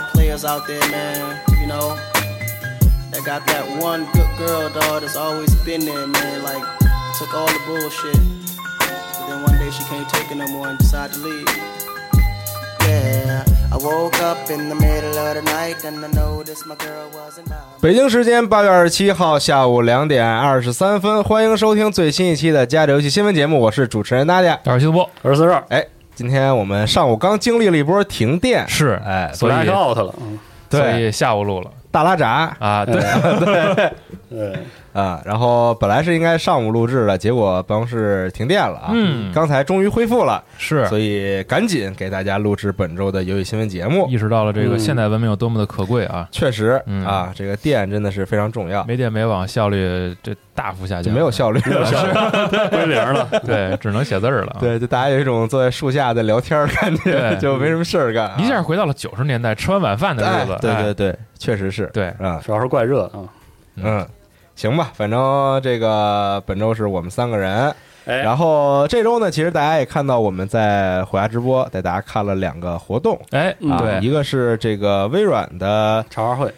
all my players out there, man. You know, that got that one good girl, dog, that's always been there, man. Like, took all the bullshit. But then one day she can't take it no more and decided to leave. Yeah, I woke up in the middle of the night and I noticed my girl wasn't by. 北京时间八月二十七号下午两点二十三分，欢迎收听最新一期的《家里游戏新闻节目》，我是主持人大家。大耳西播二十四二哎， 今天我们上午刚经历了一波停电，是，哎，所以 out 了，嗯。对所以下午录了大拉闸。啊，对，对。对，啊，然后本来是应该上午录制的，结果办公室停电了啊，嗯。刚才终于恢复了，是。所以赶紧给大家录制本周的游戏新闻节目。意识到了这个嗯。现代文明有多么的可贵啊，确实嗯。啊，这个电真的是非常重要，没电没网，效率这大幅下降，没有效率了。归零了，对，只能写字儿了。啊。对，就大家有一种坐在树下在聊天儿感觉，对。就没什么事儿干啊，一下回到了九十年代吃完晚饭的哎日子，对哎对对，确实是，对。啊，主要是怪热啊。嗯，行吧，反正这个本周是我们三个人，哎，然后这周呢，其实大家也看到我们在虎牙直播带大家看了两个活动。哎，嗯。啊，对，一个是这个微软的茶话会，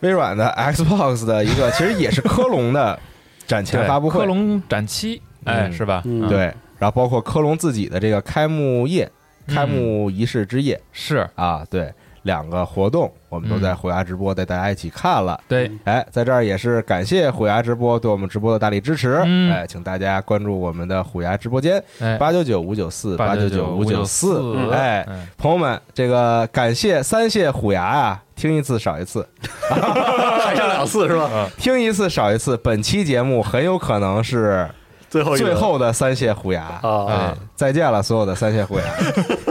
微软的 Xbox 的一个，其实也是科隆的展前发布会。科，隆展期，哎，嗯。是吧？嗯。对，然后包括科隆自己的这个开幕夜、嗯。开幕仪式之夜。是。啊，对，两个活动我们都在嗯。虎牙直播带大家一起看了。对，哎，在这儿也是感谢虎牙直播对我们直播的大力支持。嗯。哎，请大家关注我们的虎牙直播间，哎，八九九五九四八九九五九四。哎，哎朋友们，这个感谢三谢虎牙啊，听一次少一次，还剩两次是吧？听一次少一次。本期节目很有可能是最后一最后的三谢虎牙。啊。哎再见了，所有的三谢虎牙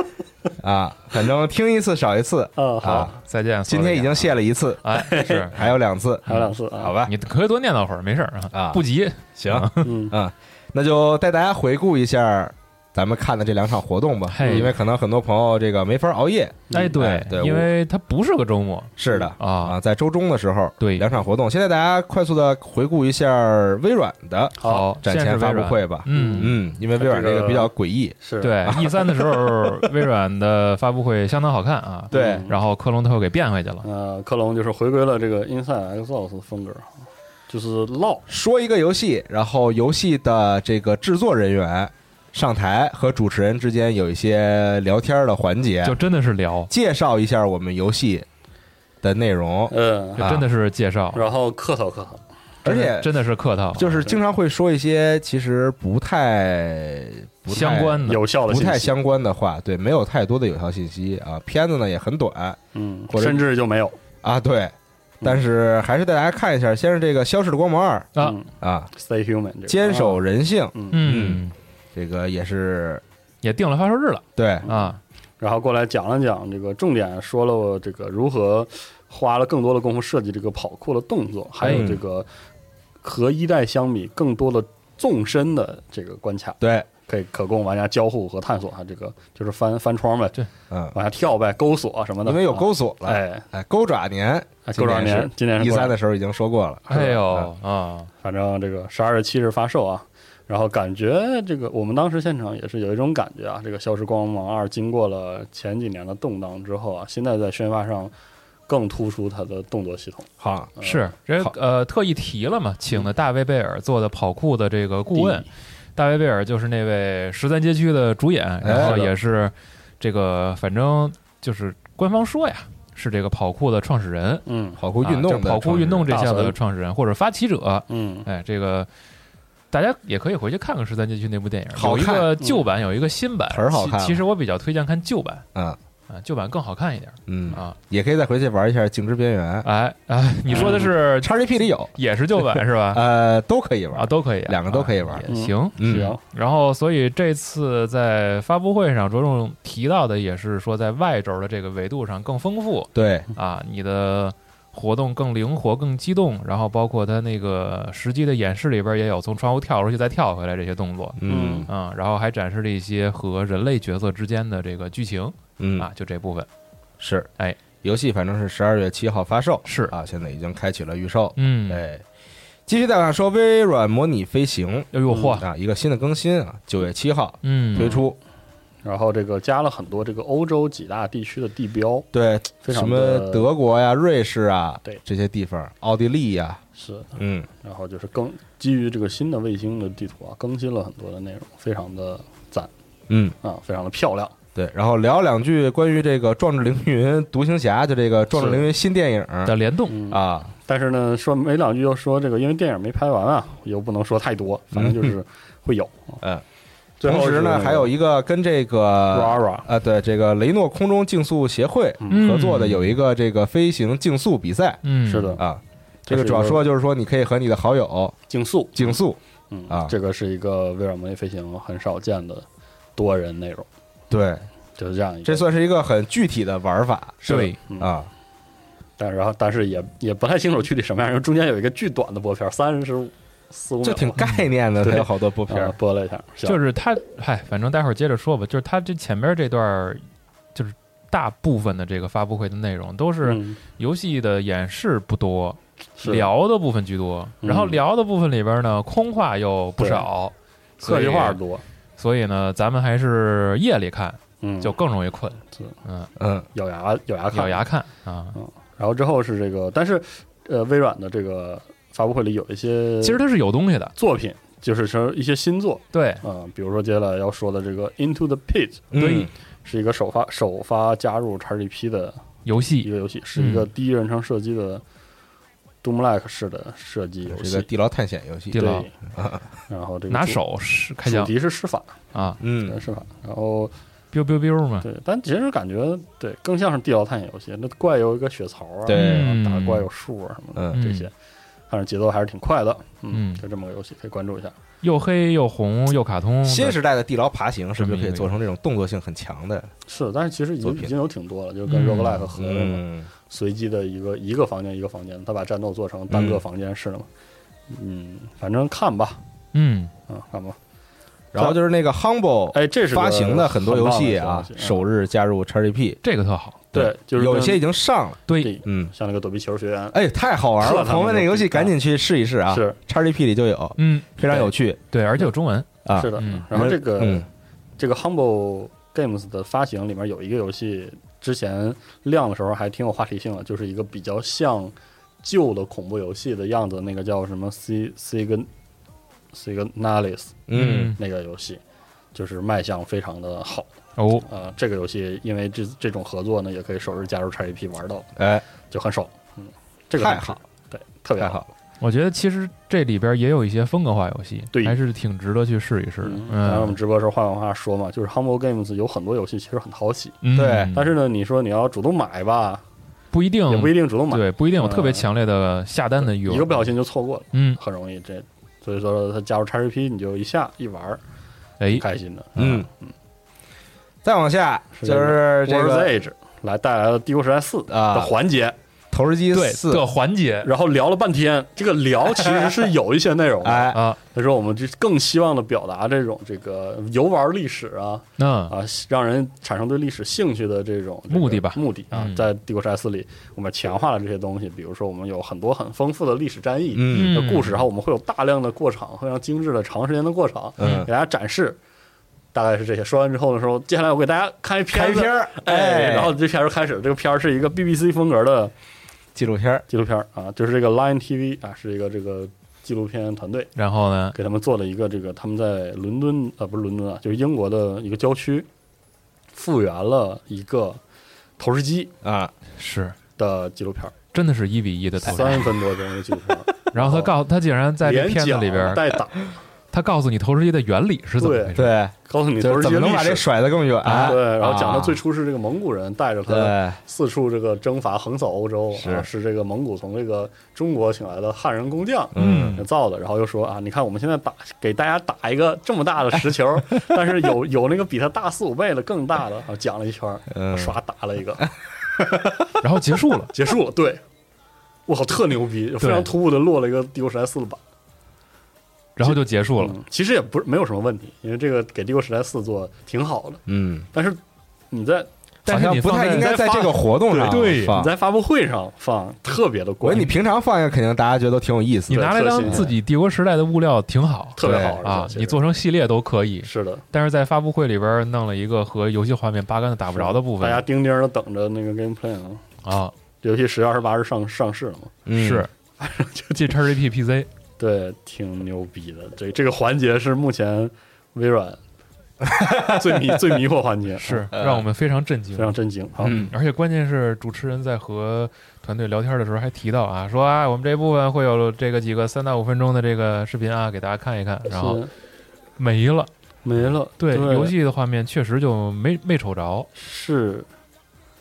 啊！反正听一次少一次嗯好啊。再见，今天已经谢了一次，哎，是，还有两次，还有两次啊，好吧？你可以多念叨会儿，没事儿啊不急，行，嗯，嗯，那就带大家回顾一下咱们看的这两场活动吧，因为可能很多朋友这个没法熬夜。哎，哎对对，因为它不是个周末是的啊，啊，在周中的时候，对两场活动。现在大家快速的回顾一下微软的好，展前发布会吧。嗯。嗯，因为微软这个比较诡异，是，对，E 三的时候，微软的发布会相当好看啊。对嗯然后克隆他又给变回去了。呃，克隆就是回归了这个 Inside Xbox 的风格，就是唠，说一个游戏，然后游戏的这个制作人员上台和主持人之间有一些聊天的环节，就真的是聊，介绍一下我们游戏的内容，嗯，就真的是介绍，然后客套客套，而且真的是客套，就是经常会说一些其实不太不太相关的。有效的信息，不太相关的话，对，没有太多的有效信息啊。片子呢也很短嗯，或者甚至就没有。啊，对，但是还是带大家看一下，先是这个《消失的光芒二啊。嗯》啊，，Stay Human，这个。坚守，人性，嗯，嗯，这个也是也定了发售日了对，啊。然后过来讲了讲这个重点，说了这个如何花了更多的功夫设计这个跑酷的动作，还有这个和一代相比更多的纵深的这个关卡，对，可以可供玩家交互和探索啊。这个就是翻翻窗呗，嗯，往下跳呗，钩锁什么的，因为有啊勾锁了，哎，哎，钩爪年，钩爪年今年是一三的时候已经说过了，哎嗯呦啊，反正这个十二月七日发售啊，然后感觉这个我们当时现场也是有一种感觉啊，这个《消失光芒二》经过了前几年的动荡之后啊，现在在宣发上更突出它的动作系统。好，呃是这呃特意提了嘛，请的大卫贝尔做的跑酷的这个顾问，大卫贝尔就是那位十三街区的主演，然后也是这个反正就是官方说呀，是这个跑酷的创始人，嗯。跑酷运动啊跑酷运动这项的创始人或者发起者，嗯，哎，这个大家也可以回去看看十三街区那部电影，有一个旧版，有一个新版，很好看其其实我比较推荐看旧版嗯。啊，旧版更好看一点嗯，啊。也可以再回去玩一下《静之边缘》哎哎，你说的是 XGP 里有，也是旧版 是吧？呃，都可以玩。啊，，都可以啊，两个都可以玩。啊也行。嗯。行，然后，所以这次在发布会上着重提到的也是说，在外轴的这个维度上更丰富。对，啊，你的活动更灵活、更激动，然后包括它那个实际的演示里边也有从窗户跳出去再跳回来这些动作。嗯。啊，然后还展示了一些和人类角色之间的这个剧情嗯。啊，就这部分。是，哎，游戏反正是十二月七号发售，是。啊，现在已经开启了预售，嗯，哎，继续再往下说，微软模拟飞行。哎呦嚯，啊，一个新的更新啊，九月七号嗯，推出，然后这个加了很多这个欧洲几大地区的地标，对，非常什么德国呀、瑞士啊，对。这些地方，奥地利呀，是，嗯，然后就是更基于这个新的卫星的地图啊，更新了很多的内容，非常的赞。嗯，啊，非常的漂亮。对，然后聊两句关于这个《壮志凌云》独行侠，就这个《壮志凌云》新电影的联动，嗯，啊，但是呢，说没两句又说这个，因为电影没拍完啊，又不能说太多，反正就是会有。嗯，同时呢，还有一个跟这个 Rara 啊，对这个雷诺空中竞速协会嗯。合作的有一个这个飞行竞速比赛。嗯，是的。啊。这个主要说就是说，你可以和你的好友竞速，竞速，嗯啊。这个是一个微软模拟飞行很少见的多人内容，对，就是这样一个。这算是一个很具体的玩法。对，嗯。啊。但然后但是也也不太清楚具体什么样，因为中间有一个巨短的播片，三十四五秒，这挺概念的，有好多播片啊儿。播了一下，就是他，嗨，反正待会儿接着说吧。就是他这前边这段儿，就是大部分的这个发布会的内容都是嗯游戏的演示不多，是聊的部分居多。嗯然后聊的部分里边呢，空话又不少，客气话多，所以呢，咱们还是夜里看，嗯，就更容易困。嗯，嗯，咬牙咬牙看咬牙看啊。然后之后是这个，但是呃，微软的这个发布会里有一些其实它是有东西的，作品，就是说一些新作。对，啊、比如说接下来要说的这个 Into the Pit，对，是一个首发首发加入 XGP 的游戏。一个游戏，是一个第一人称射击的 Doom-like 式的射击游戏。是一个地牢探险游戏。地。牢。对，然后这个拿手是开主枪题是施法，啊。嗯，施法，然后，biu biu biu 嘛，对，但其实感觉对更像是地牢探险游戏，那怪有一个血槽啊，对。嗯。打怪有树啊什么的，嗯。这些，反正节奏还是挺快的，嗯就这么个游戏可以关注一下。又黑又红又卡通，新时代的地牢爬行是不是可以做成这种动作性很强的是，但是其实已经已经有挺多了，就跟嗯。Roguelike 合的嘛，嗯，随机的一个一个房间一个房间，他把战斗做成单个房间式的嘛。嗯，反正看吧，嗯，啊，看吧。然后就是那个 Humble 哎，这是发行的很多游戏啊首日加入 XGP，这个特好，对，就是有一些已经上了，对，嗯，像那个躲避球学员哎，太好玩了！朋友们，那个游戏赶紧去试一试啊是！XGP 里就有，嗯，非常有趣对，而且有中文，啊。是的嗯。然后这个嗯这个 Humble Games 的发行里面有一个游戏，之前亮的时候还挺有话题性的，就是一个比较像旧的恐怖游戏的样子，那个叫什么 C C 跟 C 跟 Nalis 嗯，那个游戏，就是卖相非常的好。哦，呃，这个游戏因为这这种合作呢，也可以首日加入 XGP 玩到，哎，就很爽。嗯，这个太好，对，特别太好了。我觉得其实这里边也有一些风格化游戏，对。还是挺值得去试一试的。嗯，刚才我们嗯，直播时候换完话说嘛，就是 Humble Games 有很多游戏其实很讨喜，嗯。对。但是呢，你说你要主动买吧，不一定。也不一定主动买，对，不一定有特别嗯强烈的下单的欲望，一个不小心就错过了，嗯，很容易这。所以说，他加入 XGP，你就一下一玩儿，哎，开心的。嗯。嗯再往下就是这个 Age 来带来了《帝国时代四》啊。的环节，投石机对四的环节。然后聊了半天，这个聊其实是有一些内容的。哎。啊，他说我们就更希望的表达这种这个游玩历史啊那啊，让人产生对历史兴趣的这种这个目的吧。目的啊嗯，在《帝国时代四》里，我们强化了这些东西，比如说我们有很多很丰富的历史战役嗯。的故事，然后我们会有大量的过场，非常精致的长时间的过场，嗯。给大家展示。大概是这些。说完之后的时候，接下来我给大家看一片开片儿哎，哎。然后这片儿就开始了。这个片儿是一个 BBC 风格的纪录片儿。纪录片儿啊，就是这个 Line TV 啊，是一个这个纪录片团队然后呢，给他们做了一个这个他们在伦敦啊，不是伦敦啊，就是英国的一个郊区，复原了一个投石机啊，是。的纪录片儿，真的是一比一的投三分多钟的纪录片儿，然后他告诉他竟然在这连片子里边讲，带打，他告诉你投石机的原理是怎么对回事。对，告诉你投石机怎么能把这。甩得更远？对，然后讲啊。他最初是这个蒙古人带着他，四处这个征伐横扫欧洲，是啊，是。这个蒙古从这个中国请来的汉人工匠，嗯。造的，然后又说啊，你看我们现在打给大家打一个这么大的石球，但是有有那个比它大四五倍的更大的，啊，讲了一圈儿，嗯。唰打了一个，然后结束了，结束了，对，我靠，特牛逼，非常突兀的落了一个帝国时代四的版，然后就结束了。嗯，其实也不是没有什么问题，因为这个给帝国时代四做挺好的，嗯，但是你在但是好像不太应该在这个活动上对你。在发布会上放特别的怪我觉得，你平常放一下，肯定大家觉得都挺有意思的。你拿来当自己帝国时代的物料挺好特别好啊你做成系列都可以。是的，但是在发布会里边弄了一个和游戏画面八竿子打不着的部分大家钉钉的等着那个 gameplay 啊。啊，游戏十月二十八日上上市了嘛？嗯是就进 XGP PC 对，挺牛逼的。这这个环节是目前微软 最迷最迷惑环节，是啊让我们非常震惊非。常震惊啊！嗯而且关键是主持人在和团队聊天的时候还提到啊，说啊，我们这部分会有这个几个三到五分钟的这个视频啊，给大家看一看，然后没了。没了。对，对，游戏的画面确实就没没瞅着。是，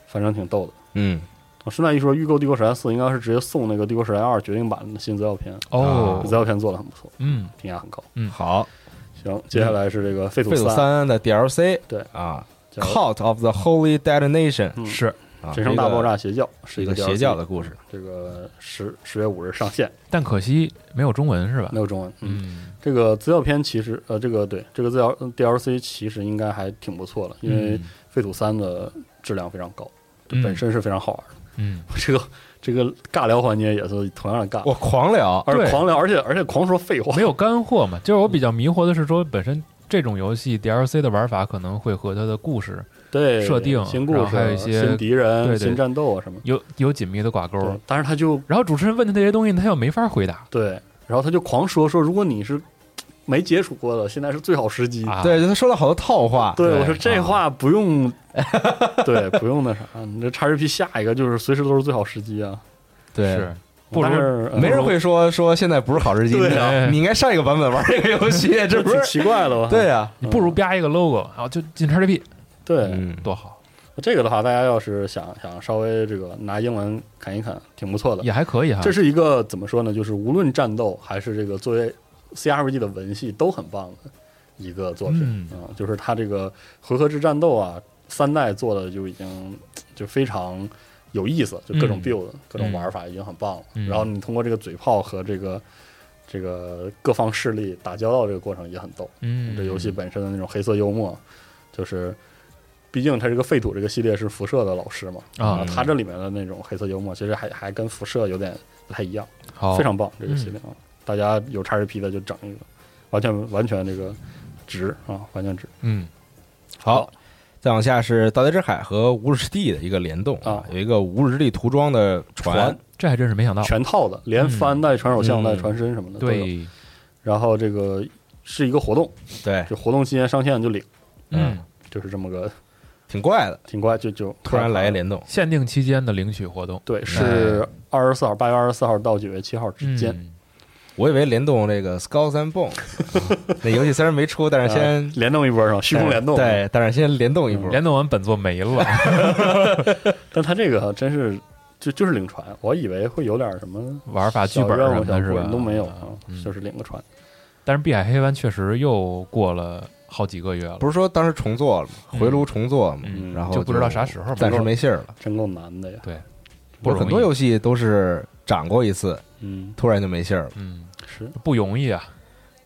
反正挺逗的。嗯，我顺带一说，预购《帝国时代四》应该是直接送那个《帝国时代二》决定版的新资料片，哦资，料片做的很不错，嗯，评价很高。嗯好，行，接下来是这个《废土三的 DLC，对啊叫，Cult of the Holy Detonation，嗯是，啊神圣大爆炸邪教是一个邪教的故事。这个十十月五日上线，但可惜没有中文是吧没？有中文。嗯，嗯，这个资料片其实呃，这个对这个资料 DLC 其实应该还挺不错的，因为嗯废土三的质量非常高，嗯本身是非常好玩的。嗯，这个这个尬聊环节也是同样的尬，我狂聊，而且狂聊，而且而且狂说废话，没有干 货嘛。就是我比较迷惑的是说，本身这种游戏 DLC 的玩法可能会和它的故事对设定然后新故事，还有一些新敌人、对对新战斗啊什么。有有紧密的挂钩。但是他就然后主持人问的那些东西，他又没法回答对，然后他就狂说说，如果你是没接触过的，现在是最好时机。啊。对，就他说了好多套话。对，对我说这啊话不用，对，不用那啥，你这叉 g p 下一个就是随时都是最好时机啊。对是，不是没人会说说现在不是好时机。对啊你你应该上一个版本玩这个游戏，这不是？奇怪了吗？对呀，你不如吧一个 logo，然后就进叉 g p 对，嗯，多好，这个的话，大家要是想想稍微这个拿英文啃一啃，挺不错的。也还可以哈。这是一个怎么说呢？就是无论战斗还是这个作为 CRPG 的文戏都很棒的一个作品嗯。啊、就是它这个回合制战斗啊，三代做的就已经 就非常有意思，就各种嗯。build、各种玩法已经很棒了。嗯。然后你通过这个嘴炮和这个这个各方势力打交道这个过程也很逗。嗯，这游戏本身的那种黑色幽默，就是毕竟它这个废土这个系列是辐射的老师嘛，啊。它这里面的那种黑色幽默，其实还还跟辐射有点不太一样，非常棒这个系列啊！大家有叉 GP 的就整一个，完全完全这个值啊，完全值。嗯好。再往下是《盗贼之海》和《无日之地》的一个联动啊有一个无日之地涂装的船。船，这还真是没想到。全套的，连帆带船手嗯。项带船身什么的都有。对，然后这个是一个活动，对，就活动期间上线就领，嗯，就是这么个挺怪的，挺怪，就就突然来一联动。限定期间的领取活动。对，是二十四号，八月二十四号到九月七号之间。嗯我以为联动这个 Skulls and Bone，那游戏虽然没出，但是先呃联动一波是吧？虚空联动，对，但是先联动一波。联动完本作没了，但他这个真是就就是领船，我以为会有点什么玩法剧本小任务、什么的是吧？小活动都没有啊，嗯就是领个船。但是碧海黑湾确实又过了好几个月了，不是说当时重做了吗？嗯回炉重做嘛，嗯然后就不知道啥时候暂时没信儿了。真够难的呀。对，不是很多游戏都是涨过一次，嗯，突然就没信儿了，嗯是。不容易啊，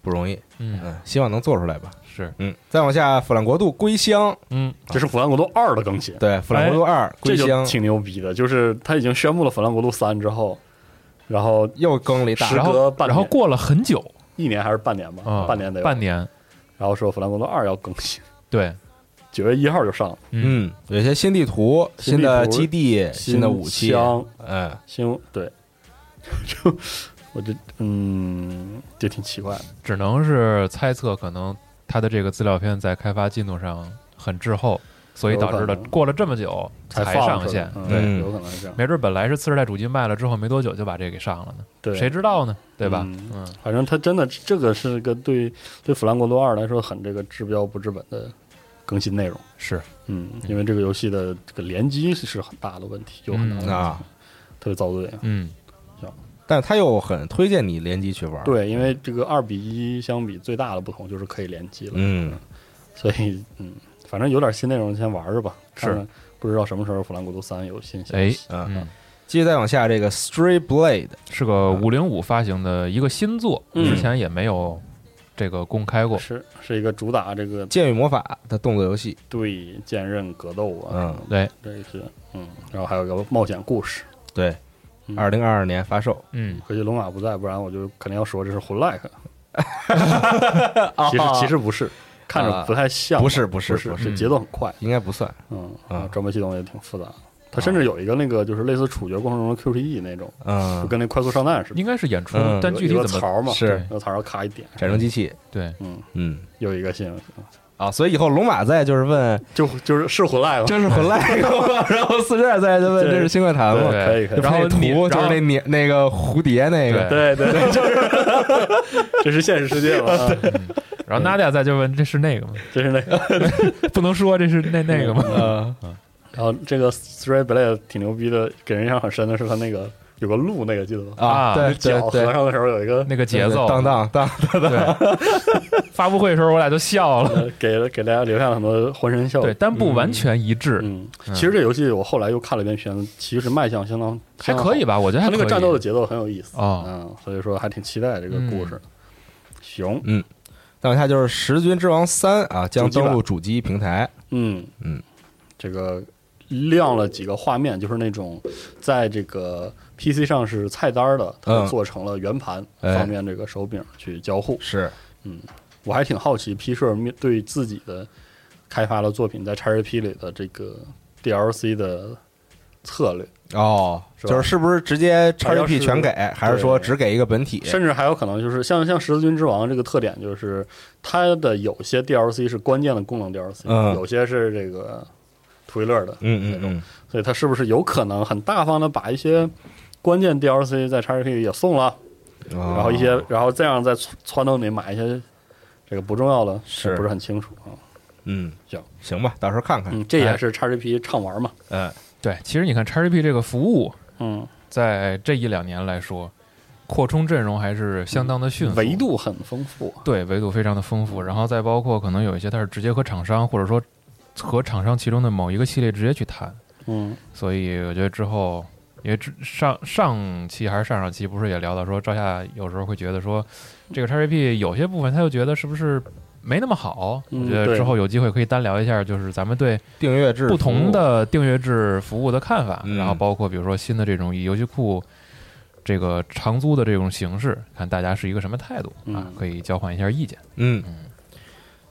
不容易。嗯。嗯，希望能做出来吧。是。嗯，再往下，《腐烂国度》归乡，嗯。这是《腐烂国度二》的更新，对，《腐烂国度二》归乡。挺牛逼的。就是他已经宣布了《腐烂国度三》之后，然后又更了一大时然后隔半然后过了很久。一年还是半年吧，啊，半年。得半，年，然后说《腐烂国度二》要更新，对，九月一号就上了，嗯。嗯，有一些新地图、新的基地、新的武器，枪嗯，新对，就我就嗯，就挺奇怪的。只能是猜测，可能他的这个资料片在开发进度上很滞后，所以导致了过了这么久才上线。嗯对，嗯有可能是这样。没准本来是次世代主机卖了之后没多久就把这给上了呢，对，谁知道呢？对吧？嗯嗯，反正它真的这个是个对对《弗兰国度二》来说很这个治标不治本的更新内容。是，嗯，因为这个游戏的这个联机是很大的问题，有很大的问题，啊，特别遭罪。嗯，但是他又很推荐你联机去玩，，对，因为这个二比一相比最大的不同就是可以联机了，嗯，所以嗯，反正有点新内容先玩着吧，是。不知道什么时候《腐烂国度三》有新消哎息。，嗯。嗯，继续再往下，这个 Stray Blade，是个五零五发行的一个新作，嗯。之前也没有这个公开过。是是一个主打这个剑与魔法的动作游戏，对剑刃格斗啊，嗯，对，这是嗯，然后还有一个冒险故事。对，嗯二零二二年发售，嗯，可惜龙马不在，不然我就肯定要说这是魂 like。其实其实不是，看着不太像吧，不是不不是不是。这节奏很快，应该不算，嗯，啊。装备系统也挺复杂。它甚至有一个那个就是类似处决过程中的 QTE 那种，就嗯，跟那快速上弹似的，应该是演出嗯，但具体有个怎么槽嘛，是。那个槽要咔一点，战争机器，对？嗯，嗯，有一个新闻，啊，所以以后龙马在就是问就就是是魂 like 吗？这是魂 like 吗？然后四十二在就问这是新怪谈吗？可以可以然后图就是那年那个蝴蝶那个，对对对，就是这是现实世界嘛，啊然后 Nadia 在就问这是那个吗？这是那个。不能说这是那那个吗？呃，然后这个 Three Blade 挺牛逼的，给人印象很深的是他那个有个鹿，那个记得吗？啊对对脚合，上的时候有一个那个节奏，当当当，当。发布会的时候我俩就笑了，呃 给了给大家留下了很多浑身笑。对，但不完全一致，嗯，嗯。其实这游戏我后来又看了一遍片子，其实卖相相当还可以。吧？我觉得还可以。它那个战斗的节奏很有意思。啊嗯，所以说还挺期待这个故事。行，再往下就是《十军之王三》啊，将登陆主机平台，嗯。嗯，这个亮了几个画面，就是那种在这个 PC 上是菜单的，它嗯。做成了圆盘，哎。方便这个手柄去交互。是。嗯我还挺好奇 P 社面对自己的开发的作品在 XGP 里的这个 DLC 的策略，哦，是就是是不是直接 XGP 全给，还是说只给一个本体？甚至还有可能就是像像十字军之王这个特点，就是它的有些 DLC 是关键的功能 DLC，、嗯有些是这个图一乐的，嗯嗯嗯，所以它是不是有可能很大方的把一些关键 DLC 在 XGP 也送了，然然后一些然后这样在撺撺掇你买一些这个不重要的，是。不是很清楚啊。嗯。行。行吧，到时候看看，嗯，这也是 XGP 畅玩嘛。嗯对，其实你看 XGP 这个服务，嗯，在这一两年来说，扩充阵容还是相当的迅速，维度很丰富。对维度非常的丰富，然后再包括可能有一些它是直接和厂商或者说和厂商其中的某一个系列直接去谈，嗯。所以我觉得之后，因为之上上期还是上上期不是也聊到说，赵夏有时候会觉得说，这个 XGP 有些部分他又觉得是不是没那么好？嗯我觉得对之后有机会可以单聊一下，就是咱们对订阅制不同的订阅制服务的看法，嗯然后包括比如说新的这种以游戏库这个长租的这种形式，看大家是一个什么态度啊嗯，可以交换一下意见。嗯，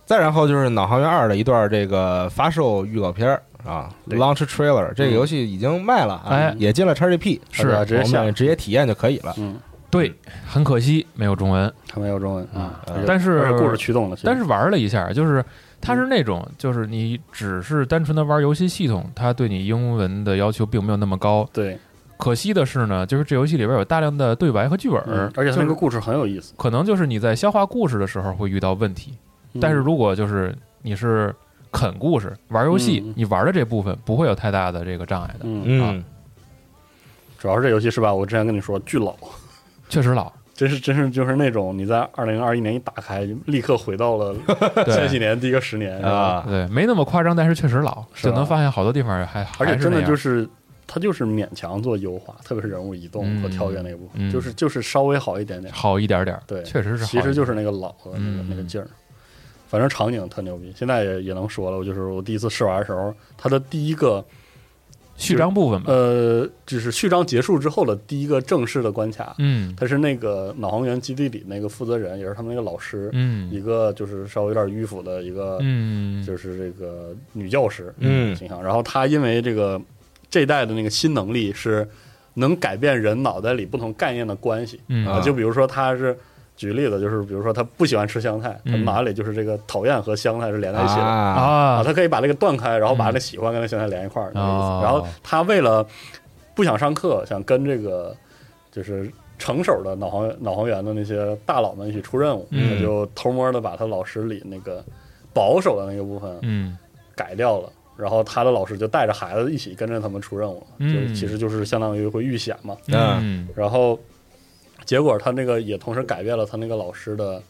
再然后就是《脑航员二》的一段这个发售预告片儿啊对，launch trailer，这个游戏已经卖了啊，哎。也进了 XGP，是啊直接下我们直接体验就可以了。嗯，对，很可惜没有中文，它没有中文啊但是故事驱动的，但是玩了一下，就是它是那种，就是你只是单纯的玩游戏系统，它对你英文的要求并没有那么高。对，可惜的是呢，就是这游戏里边有大量的对白和剧本，嗯而且它那个故事很有意思。可能就是你在消化故事的时候会遇到问题。但是如果就是你是啃故事玩游戏，嗯。你玩的这部分不会有太大的这个障碍的。嗯，嗯，主要是这游戏是吧？我之前跟你说巨老，确实老，真是真是就是那种你在二零二一年一打开，立刻回到了 千禧年第一个十年啊，对，没那么夸张，但是确实老，是吧？就能发现好多地方还而且真的就是是它就是勉强做优化，特别是人物移动和跳跃那部分，嗯。嗯就是就是稍微好一点点。好一点点儿，对，确实是好一点，其实就是那个老的那个、嗯。那个劲儿。反正场景特牛逼，现在也也能说了。我就是我第一次试玩的时候，它的第一个序章部分吧，呃，就是序章结束之后的第一个正式的关卡，嗯他是那个脑航员基地里那个负责人，也是他们那个老师，嗯一个就是稍微有点迂腐的一个，嗯，就是这个女教师嗯形象。然后他因为这个这一代的那个新能力是能改变人脑袋里不同概念的关系，嗯啊就比如说他是。举例子就是，比如说他不喜欢吃香菜，她嗯。脑海里就是这个讨厌和香菜是连在一起的。啊，啊，啊，他可以把这个断开，然后把那喜欢跟那香菜连一块儿，那个意哦。思。然后他为了不想上课，想跟这个就是成手的脑航脑航员的那些大佬们一起出任务，嗯。他就偷摸的把他老师里那个保守的那个部分嗯。改掉了。然后他的老师就带着孩子一起跟着他们出任务，嗯就其实就是相当于会遇险嘛。嗯。然后结果他那个也同时改变了他那个老师的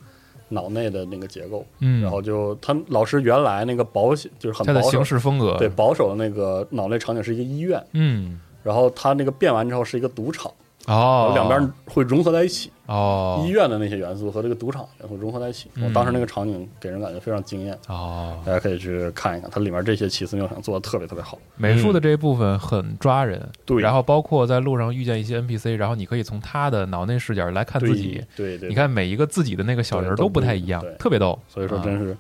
脑内的那个结构，嗯，然后就他老师原来那个保险就是很保守的行，事风格，对，保守的那个脑内场景是一个医院，嗯。然后他那个变完之后是一个赌场，然哦，两边会融合在一起，哦。医院的那些元素和这个赌场元素融合在一起。当时那个场景给人感觉非常惊艳，哦，大家可以去看一看，它里面这些奇思妙想做的特别特别好。美术的这一部分很抓人，对。然后包括在路上遇见一些 NPC，然后你可以从他的脑内视角来看自己，对对对，你，看每一个自己的那个小人儿都不太一样特别逗。所以说啊真是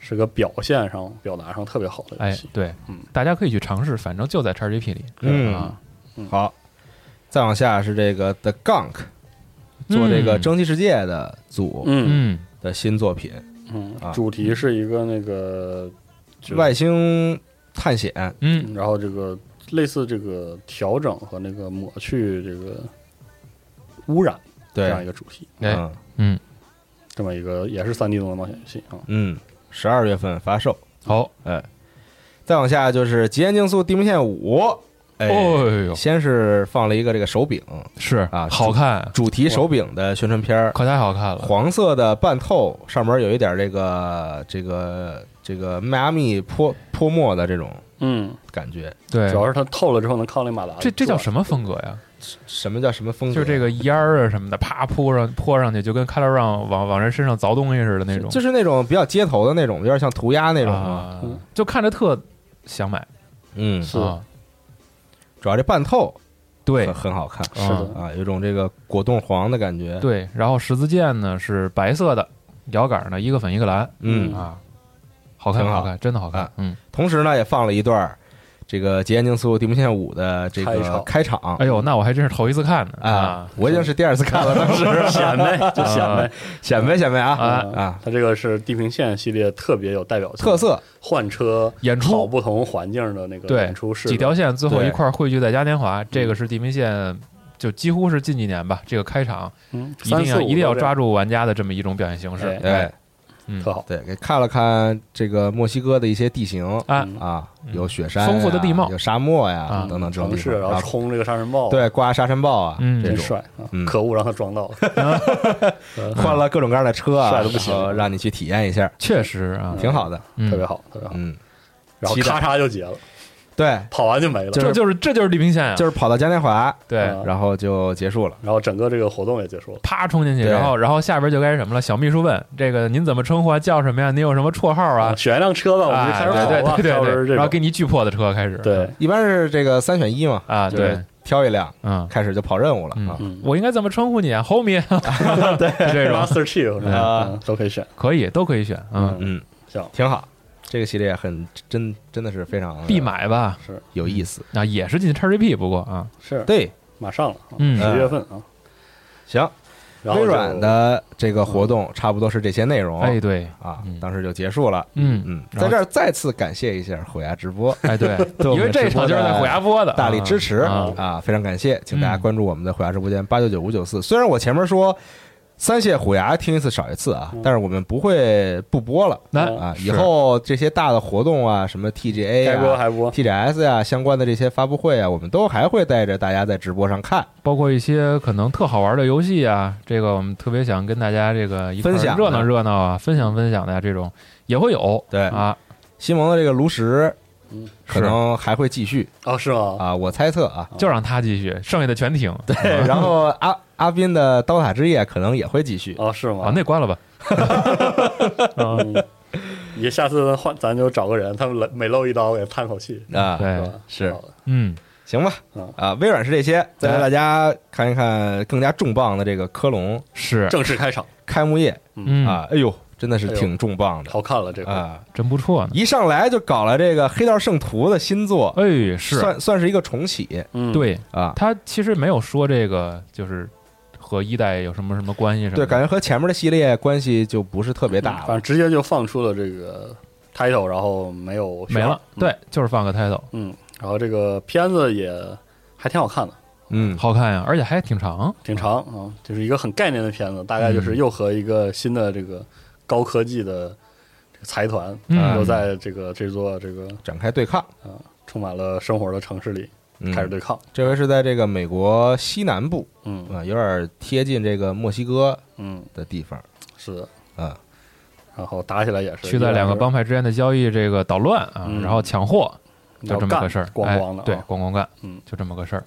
是个表现上、表达上特别好的游哎戏。，对。嗯，大家可以去尝试，反正就在 XGP 里。嗯。啊，好，再往下是这个 The Gunk 做这个蒸汽世界的组嗯。嗯的新作品，嗯。啊，主题是一个那个就外星探险，嗯。然后这个类似这个调整和那个抹去这个污染这样一对，个主题，哎。嗯。嗯，这么一个也是三 D 动作冒险游戏啊。嗯，十二月份发售，好，哎，再往下就是《极限竞速：地平线五》，哎，哦呦，先是放了一个这个手柄，是啊好看，主题手柄的宣传片儿，可太好看了。黄色的半透，上面有一点这个这个这个迈阿密泼泼墨的这种嗯，感觉。对主，要是它透了之后能靠那马达。这这叫什么风格呀？什么叫什么风格？就这个烟儿啊什么的，啪扑上泼上去，就跟 Color Run 往往人身上凿东西似的那种，就是那种比较街头的那种，有点像涂鸦那种嘛。啊嗯，就看着特想买。嗯，是啊，主要这半透对。很很好看是的。啊，有种这个果冻黄的感觉。，对，然后十字剑呢是白色的，摇杆呢一个粉一个蓝，嗯。啊，好看挺好。好看，真的好看啊，嗯，同时呢也放了一段儿这个《极限竞速：地平线五》的这个开场。哎呦，那我还真是头一次看呢。啊，我已经是第二次看了，当时。显摆 就显摆。显摆显摆啊。啊。啊，它这个是地平线系列特别有代表特色。换车演出。跑不同环境的那个对演出是。几条线最后一块汇聚在嘉年华，这个是地平线。就几乎是近几年吧，这个开场嗯，一定要三四一定要抓住玩家的这么一种表现形式。哎。哎，嗯特好。对，给看了看这个墨西哥的一些地形啊，嗯啊，嗯有雪山呀、丰富的地貌有沙漠呀啊等等这种然后冲这个沙尘暴，，对刮沙尘暴啊真帅！可恶，让他撞到了。换了各种各样的车啊，帅的不行让你去体验一下，确实啊，挺好的。嗯特别好，特别好。嗯，然后咔嚓就结了，对，跑完就没了。这就是这就是地平线啊，就是跑到嘉年华，对，啊然后就结束了。然后整个这个活动也结束了。啪冲进去，然后然后下边就该什么了？小秘书问这个您怎么称呼啊？叫什么呀？您有什么绰号啊？选一辆车吧，我们就开始跑吧。对对对然后给你巨破的车开始，对，一般是这个三选一嘛，啊，就是对，挑一辆，嗯开始就跑任务了啊。嗯，我应该怎么称呼你啊？Homie，对，这种 Master Chief 啊嗯都可以选。可以都可以选，嗯，嗯，行，挺好。这个系列很真，真的是非常必买吧？是有意思。啊，也是进 XGP，不过啊，是，对，马上了，嗯十月份啊。行，微软的这个活动差不多是这些内容哎，对，啊嗯，当时就结束了。嗯嗯，在这儿再次感谢一下虎牙直播，哎对，因为这场就是在虎牙播的，大力支持啊啊，非常感谢，请大家嗯关注我们的虎牙直播间八九九五九四。虽然我前面说三蟹虎牙听一次少一次啊，但是我们不会不播了那啊。以后这些大的活动啊，什么 TGA 该播啊、还播，TGS 呀、相关的这些发布会啊，我们都还会带着大家在直播上看。包括一些可能特好玩的游戏啊，这个我们特别想跟大家这个一分享热闹热闹啊，分享分享的呀，这种也会有。对啊，西蒙的这个炉石嗯，可能还会继续哦，是吗？啊，我猜测啊。就让他继续，剩下的全停。对对，然后阿阿斌的刀塔之夜可能也会继续。哦，是吗？啊，那关了吧。嗯，你下次换，咱就找个人，他们每每露一刀给叹口气，啊，对是嗯，行吧嗯，啊，微软是这些，再来大家看一看更加重磅的这个科隆是，正式开场，开幕夜嗯。啊，哎呦，真的是挺重磅的好看了这个，啊！真不错呢。一上来就搞了这个《黑道圣徒》的新作，哎，是算算是一个重启嗯，对啊。他其实没有说这个就是和一代有什么什么关系什么的。对，感觉和前面的系列关系就不是特别大了。反正直接就放出了这个 title，然后没有没了。嗯对，就是放个 title，嗯，然后这个片子也还挺好看的，嗯，好看呀，而且还挺长。挺长啊，就是一个很概念的片子，大概就是嗯又和一个新的这个高科技的这个财团，嗯又在这个这座这个展开对抗啊，充满了生活的城市里嗯开始对抗。这回是在这个美国西南部嗯啊，有点贴近这个墨西哥嗯，的地方是的。啊。然后打起来也是去在两个帮派之间的交易这个捣乱啊，嗯然后抢货，就这么个事儿。干咣咣的哎，对啊，咣咣干，嗯，就这么个事儿。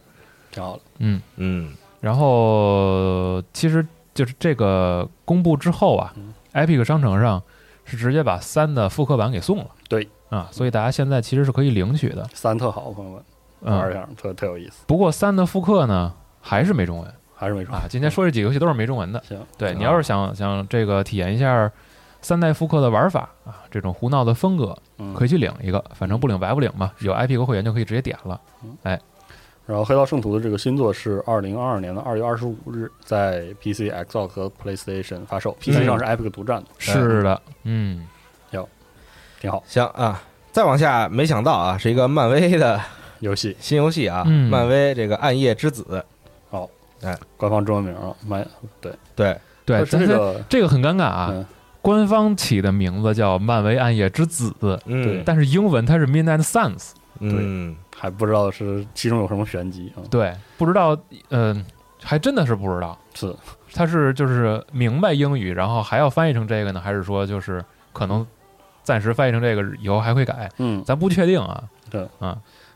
挺好的。嗯，嗯然后其实就是这个公布之后啊嗯，Epic 商城上是直接把三的复刻版给送了。对啊，所以大家现在其实是可以领取的。三特好，朋友们玩一嗯，下，特特有意思，不过三的复刻呢还是没中文还是没中啊。今天说这几个游戏都是没中文的。行。对你要是想想这个体验一下三代复刻的玩法啊，这种胡闹的风格，嗯可以去领一个，反正不领白不领嘛。有 Epic 会员就可以直接点了。然后《黑道圣徒》的这个新作是二零二二年的二月二十五日在 PC、Xbox 和 PlayStation 发售，PC 上是 Epic 独占的，是的，嗯，挺好。行啊，再往下，没想到啊，是一个漫威的游戏。新游戏啊，嗯。漫威这个《暗夜之子哦，哎。官方中文名啊，漫对》，对，对，但是这个这个很尴尬啊。嗯。官方起的名字叫《漫威暗夜之子》，嗯，但是英文它是 Midnight Suns。嗯，还不知道是其中有什么玄机啊。对，不知道，嗯、还真的是不知道，是。他是就是明白英语，然后还要翻译成这个呢，还是说就是可能暂时翻译成这个，以后还会改，嗯，咱不确定啊。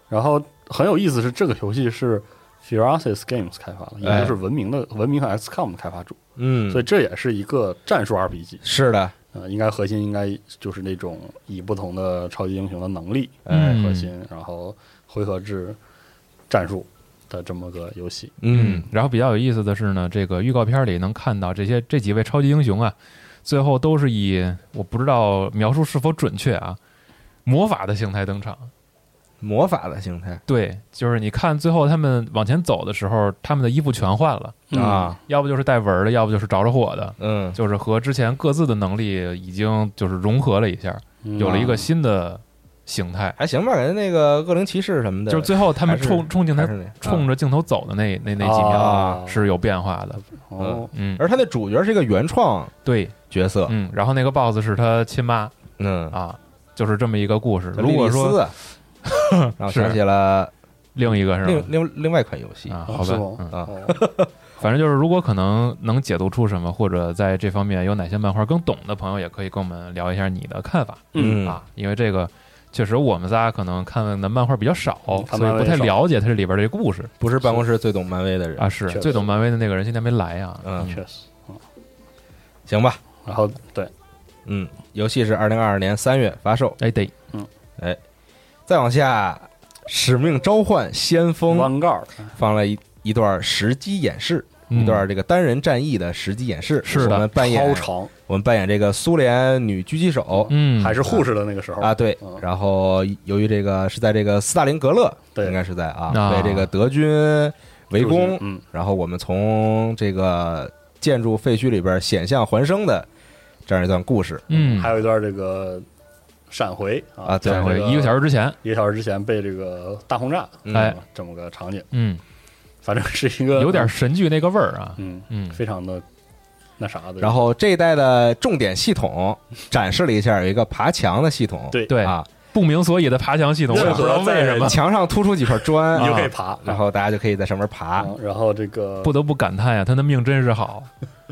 然后很有意思是这个游戏是 Firaxis Games 开发的，也哎就是文明的文明和 XCOM 的开发主，嗯，所以这也是一个战术 RPG。是的，呃，应该核心应该就是那种以不同的超级英雄的能力为核心，然后回合制战术的这么个游戏。嗯，然后比较有意思的是呢，这个预告片里能看到这些这几位超级英雄啊，最后都是以我不知道描述是否准确啊，魔法的形态登场。魔法的形态。对，就是你看最后他们往前走的时候，他们的衣服全换了，啊，要不就是带纹儿的，要不就是着着火的，嗯，就是和之前各自的能力已经就是融合了一下，嗯。有了一个新的形态。还行吧，感觉那个恶灵骑士什么的，就是最后他们冲冲镜头冲着镜头走的那那那几秒啊是有变化的。哦，嗯，而他那主角是一个原创对，角色，嗯，然后那个 BOSS 是他亲妈。嗯，啊，就是这么一个故事。如果说 让我想起了另一个是吧？另另另外一款游戏。啊，哦好吧，嗯，啊，哦 反正就是如果可能能解读出什么，或者在这方面有哪些漫画更懂的朋友，也可以跟我们聊一下你的看法。嗯。啊，因为这个。确实，我们仨可能看的漫画比较少，所以不太了解它这里边这个故事。不是办公室最懂漫威的人。啊。是最懂漫威的那个人，今天没来啊。嗯。确实。行吧，然后对，嗯，游戏是二零二二年三月发售，哎对，再往下，《使命召唤：先锋》放了一一段实机演示，嗯。一段这个单人战役的实机演示，是的。我们扮演超长，我们扮演这个苏联女狙击手嗯，还是护士的那个时候。啊，对。嗯，然后由于这个是在这个斯大林格勒，对。应该是在啊，啊。被这个德军围攻，嗯，然后我们从这个建筑废墟里边险象环生的这样一段故事，嗯，还有一段这个闪回啊对在这个上回一个小时之前，一个小时之前被这个大轰炸，嗯哎这么个场景，嗯，反正是一个有点神剧那个味儿啊。嗯嗯，非常的那啥的。然后这一代的重点系统展示了一下，有一个爬墙的系统，对对啊，不明所以的爬墙系统，我也不知道为什么，墙上突出几块砖，你就可以啊爬，然后大家就可以在上面爬。嗯然后这个不得不感叹呀，他的命真是好，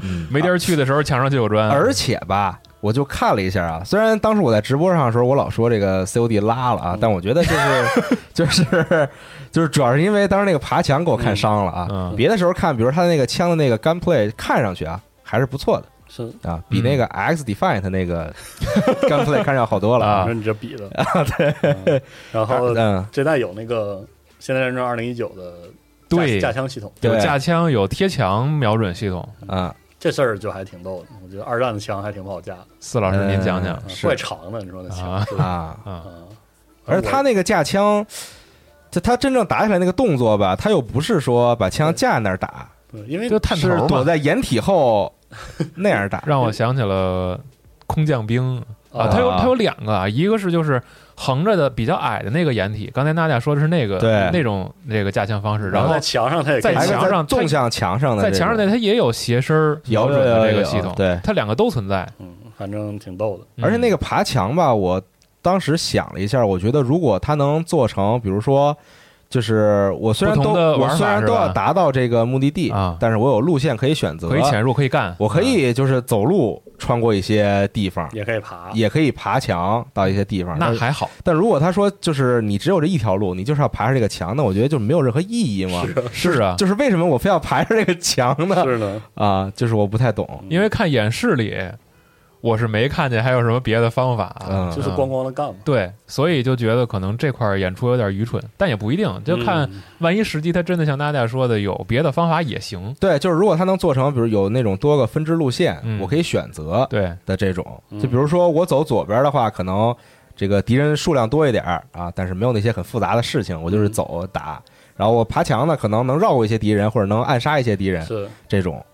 嗯，没地儿去的时候墙上就有砖，而且吧，我就看了一下啊，虽然当时我在直播上的时候，我老说这个 COD 拉了啊，但我觉得就是 就是就是主要是因为当时那个爬墙给我看伤了啊。嗯别的时候看，比如他的那个枪的那个 gunplay，看上去啊还是不错的是，啊，比那个 X Defiant 那个 gunplay 看上去要好多了啊反正你这比的 啊对。然后嗯，这代有那个《现代战争二零一九》的对。架架枪系统，对。有架枪，有贴墙瞄准系统。啊，这事儿就还挺逗的。我觉得二战的枪还挺不好架的，四老师，您讲讲怪长的，你说那枪啊啊，而他那个架枪，就他真正打起来那个动作吧，他又不是说把枪架那儿打，因为就探是躲，在掩体后 那样打。让我想起了空降兵啊，他有他有两个啊，一个是就是横着的比较矮的那个掩体，刚才娜姐说的是那个对。那种那个架枪方式，然后在墙上它也在墙上纵向墙上的，在墙上那它也有斜身儿瞄准的这个系统，对。它两个都存在，嗯，反正挺逗的。而且那个个爬墙吧，我当时想了一下，我觉得如果它能做成，比如说，就是我虽然都我虽然都要达到这个目的地啊。但是我有路线可以选择，可以潜入可以干，我可以就是走路穿过一些地方，也可以爬，也可以爬墙到一些地方。那还好，但如果他说就是你只有这一条路，你就是要爬上这个墙，那我觉得就没有任何意义嘛。是啊，就是为什么我非要爬上这个墙呢？是呢，啊，就是我不太懂。因为看演示里，我是没看见还有什么别的方法，嗯就是光光的干嘛。对，所以就觉得可能这块儿演出有点愚蠢，但也不一定，就看嗯。万一实际他真的像大家说的有别的方法也行。对，就是如果他能做成，比如有那种多个分支路线，嗯。我可以选择对，的这种。嗯。就比如说我走左边的话，可能这个敌人数量多一点儿啊，但是没有那些很复杂的事情，我就是走打。然后我爬墙呢，可能能绕过一些敌人，或者能暗杀一些敌人，是。这种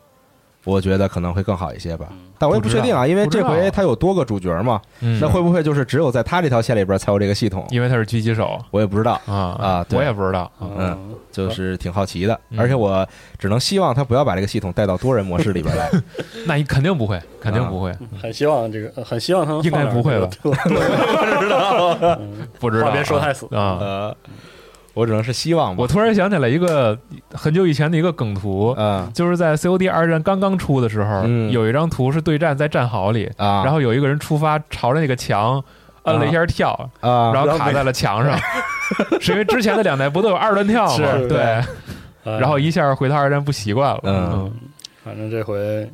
我觉得可能会更好一些吧。嗯。但我也不确定啊，因为这回他有多个主角嘛，嗯，那会不会就是只有在他这条线里边才有这个系统？因为他是狙击手。我也不知道，啊啊对。我也不知道。嗯，就是挺好奇的。嗯。而且我只能希望他不要把这个系统带到多人模式里边来。那你肯定不会，肯定不会，很希望这个，呃 很希望他能应该不会吧？这个 不知道，不知道。别说太死。啊！呃，我只能是希望吧。我突然想起来一个很久以前的一个梗图，嗯。就是在 COD 二战刚刚出的时候，嗯。有一张图是对战在战壕里，啊，然后有一个人出发朝着那个墙摁了一下跳，啊，然后卡在了墙上，是因为之前的两代不都有二段跳吗？是。对，哎。然后一下回到二战不习惯了。嗯。反正这回，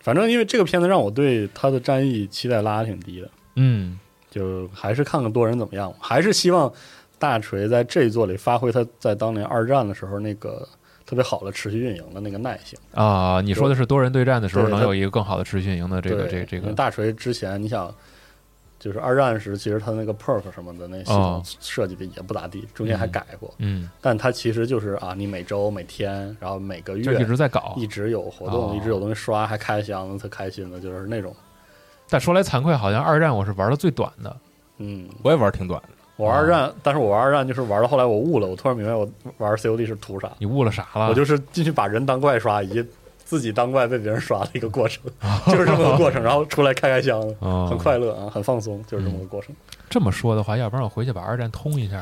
反正因为这个片子让我对他的战役期待拉的挺低的，嗯。就还是看看多人怎么样，还是希望大锤在这一作里发挥他在当年二战的时候那个特别好的持续运营的那个耐性。啊，你说的是多人对战的时候能有一个更好的持续运营的这个这个这个大锤之前你想。就是二战时，其实他那个 perk 什么的那系统哦设计的也不咋地，中间还改过。嗯，但它其实就是啊，你每周、每天，然后每个月一直在搞一。直有活动，哦一直有东西刷，还开箱子，特开心的，就是那种，但说来惭愧，好像二战我是玩的最短的。嗯，我也玩挺短的。我玩二战，但是我玩二战就是玩到后来我悟了，我突然明白我玩 COD 是图啥，你悟了啥了？我就是进去把人当怪刷，以及自己当怪被别人刷的一个过程，就是这么个过程，然后出来开开箱很快乐啊，很放松，就是这么个过程。这么说的话，要不然我回去把二战通一下。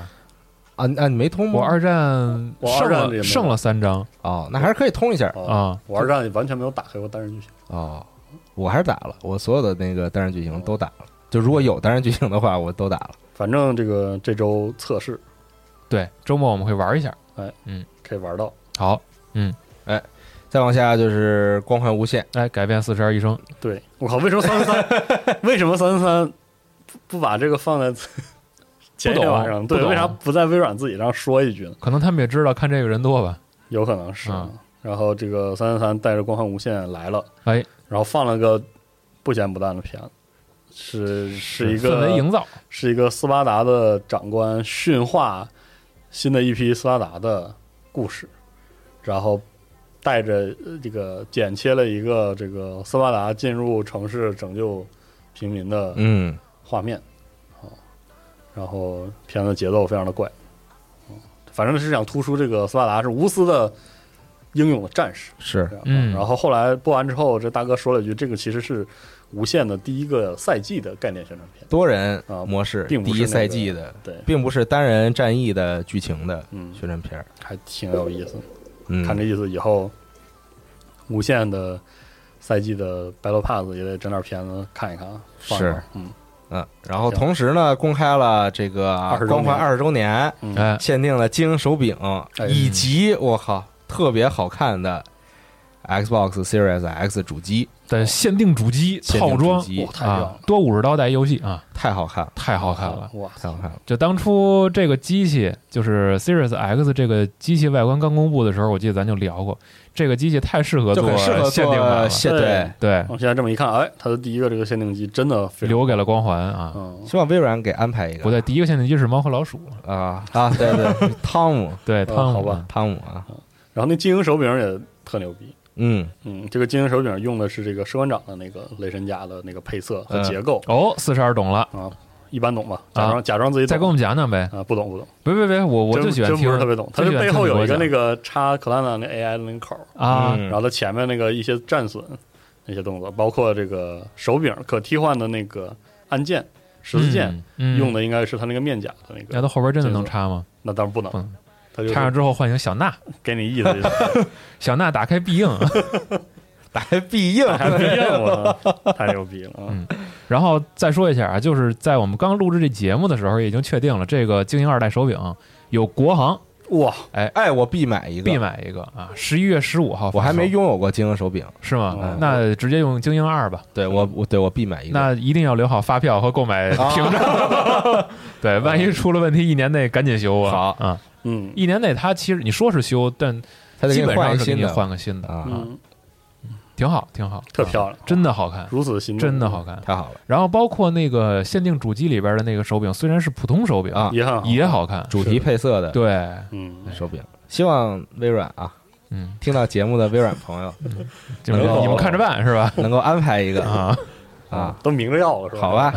啊啊，你没通吗？我二战我二战也没了三张哦，那还是可以通一下啊啊，我二战完全没有打开过单人剧情，哦。我还是打了，我所有的那个单人剧情都打了。就如果有单人剧情的话，我都打了。反正这个这周测试对，周末我们会玩一下。哎，嗯可以玩到，好，嗯，哎再往下就是光环无限，哎改变四十二医生。对我靠，为什么三三三？为什么三三三不不把这个放在前一天晚上？对，为啥不在微软自己上说一句呢？可能他们也知道看这个人多吧。有可能是。嗯然后这个三三三带着光环无限来了，哎，然后放了个不咸不淡的片子，是是一个氛围营造。是一个斯巴达的长官驯化新的一批斯巴达的故事，然后带着呃这个剪切了一个这个斯巴达进入城市拯救平民的嗯，画面啊，然后片子节奏非常的怪，嗯反正是想突出这个斯巴达是无私的英勇的战士。是嗯然后后来播完之后，这大哥说了一句：“这个其实是无限的第一个赛季的概念宣传片。多人啊模式，并不是第一赛季的，”对，并不是单人战役的剧情的嗯，宣传片儿。还挺有意思。嗯，看这意思，以后无限的赛季的 Battle Pass 也得整点片子看一看啊，放一是。放嗯。嗯，然后同时呢，公开了这个20周年。光环二十周年限定了精英手柄，哎。以及我靠特别好看的 Xbox Series X 主机，的限定主机套装哇，太亮啊了，，多五十刀带游戏啊，太好看了，太好看了。哇太好看了。就当初这个机器，就是 Series X 这个机器外观刚公布的时候，我记得咱就聊过，这个机器太适合做限定版了，对对，我现在这么一看，哎，它的第一个这个限定机真的留给了光环啊。嗯，希望微软给安排一个。不对，第一个限定机是猫和老鼠，啊啊，对对，汤姆。对，汤姆。好吧。汤姆啊，然后那精英手柄也特牛逼。嗯，嗯，这个精英手柄用的是这个士官长的那个雷神甲的那个配色和嗯。结构、哦，四十二懂了，啊，一般懂吧？假装、假装自己懂。再给我们讲讲呗。啊，不懂不懂，别别别，我我真就喜欢听真不是特别懂。它这背后有一个那个插克兰纳那 AI 的那个口儿，啊，嗯。然后它前面那个一些战损那些动作，包括这个手柄可替换的那个按键十字键，嗯，用的应该是它那个面甲的那个那，它后边真的能插吗？那当然不能插上之后唤醒小娜，给你意思意思，小娜打开必应，打开必应，还不一样，我太牛逼了啊！嗯然后再说一下啊，就是在我们刚录制这节目的时候，已经确定了这个精英二代手柄有国行哇，哎，我必买一个，必买一个啊，十一月十五号，我还没拥有过精英手柄，是吗嗯？那直接用精英二吧。对我我对我必买一个。那一定要留好发票和购买凭证，对，万一出了问题，一年内赶紧修啊！好啊，嗯一年内它其实你说是修，但他得换一新的上是给你换个新的，啊，嗯，挺好，挺好，特漂亮，真的好看，如此心动，真的好看。太好了，然后包括那个限定主机里边的那个手柄，虽然是普通手柄啊也好，也好看，主题配色的对，嗯，手柄。希望微软啊，嗯，听到节目的微软朋友 就是你们看着办是吧？能够安排一个啊，啊，都明着要了是吧？好吧啊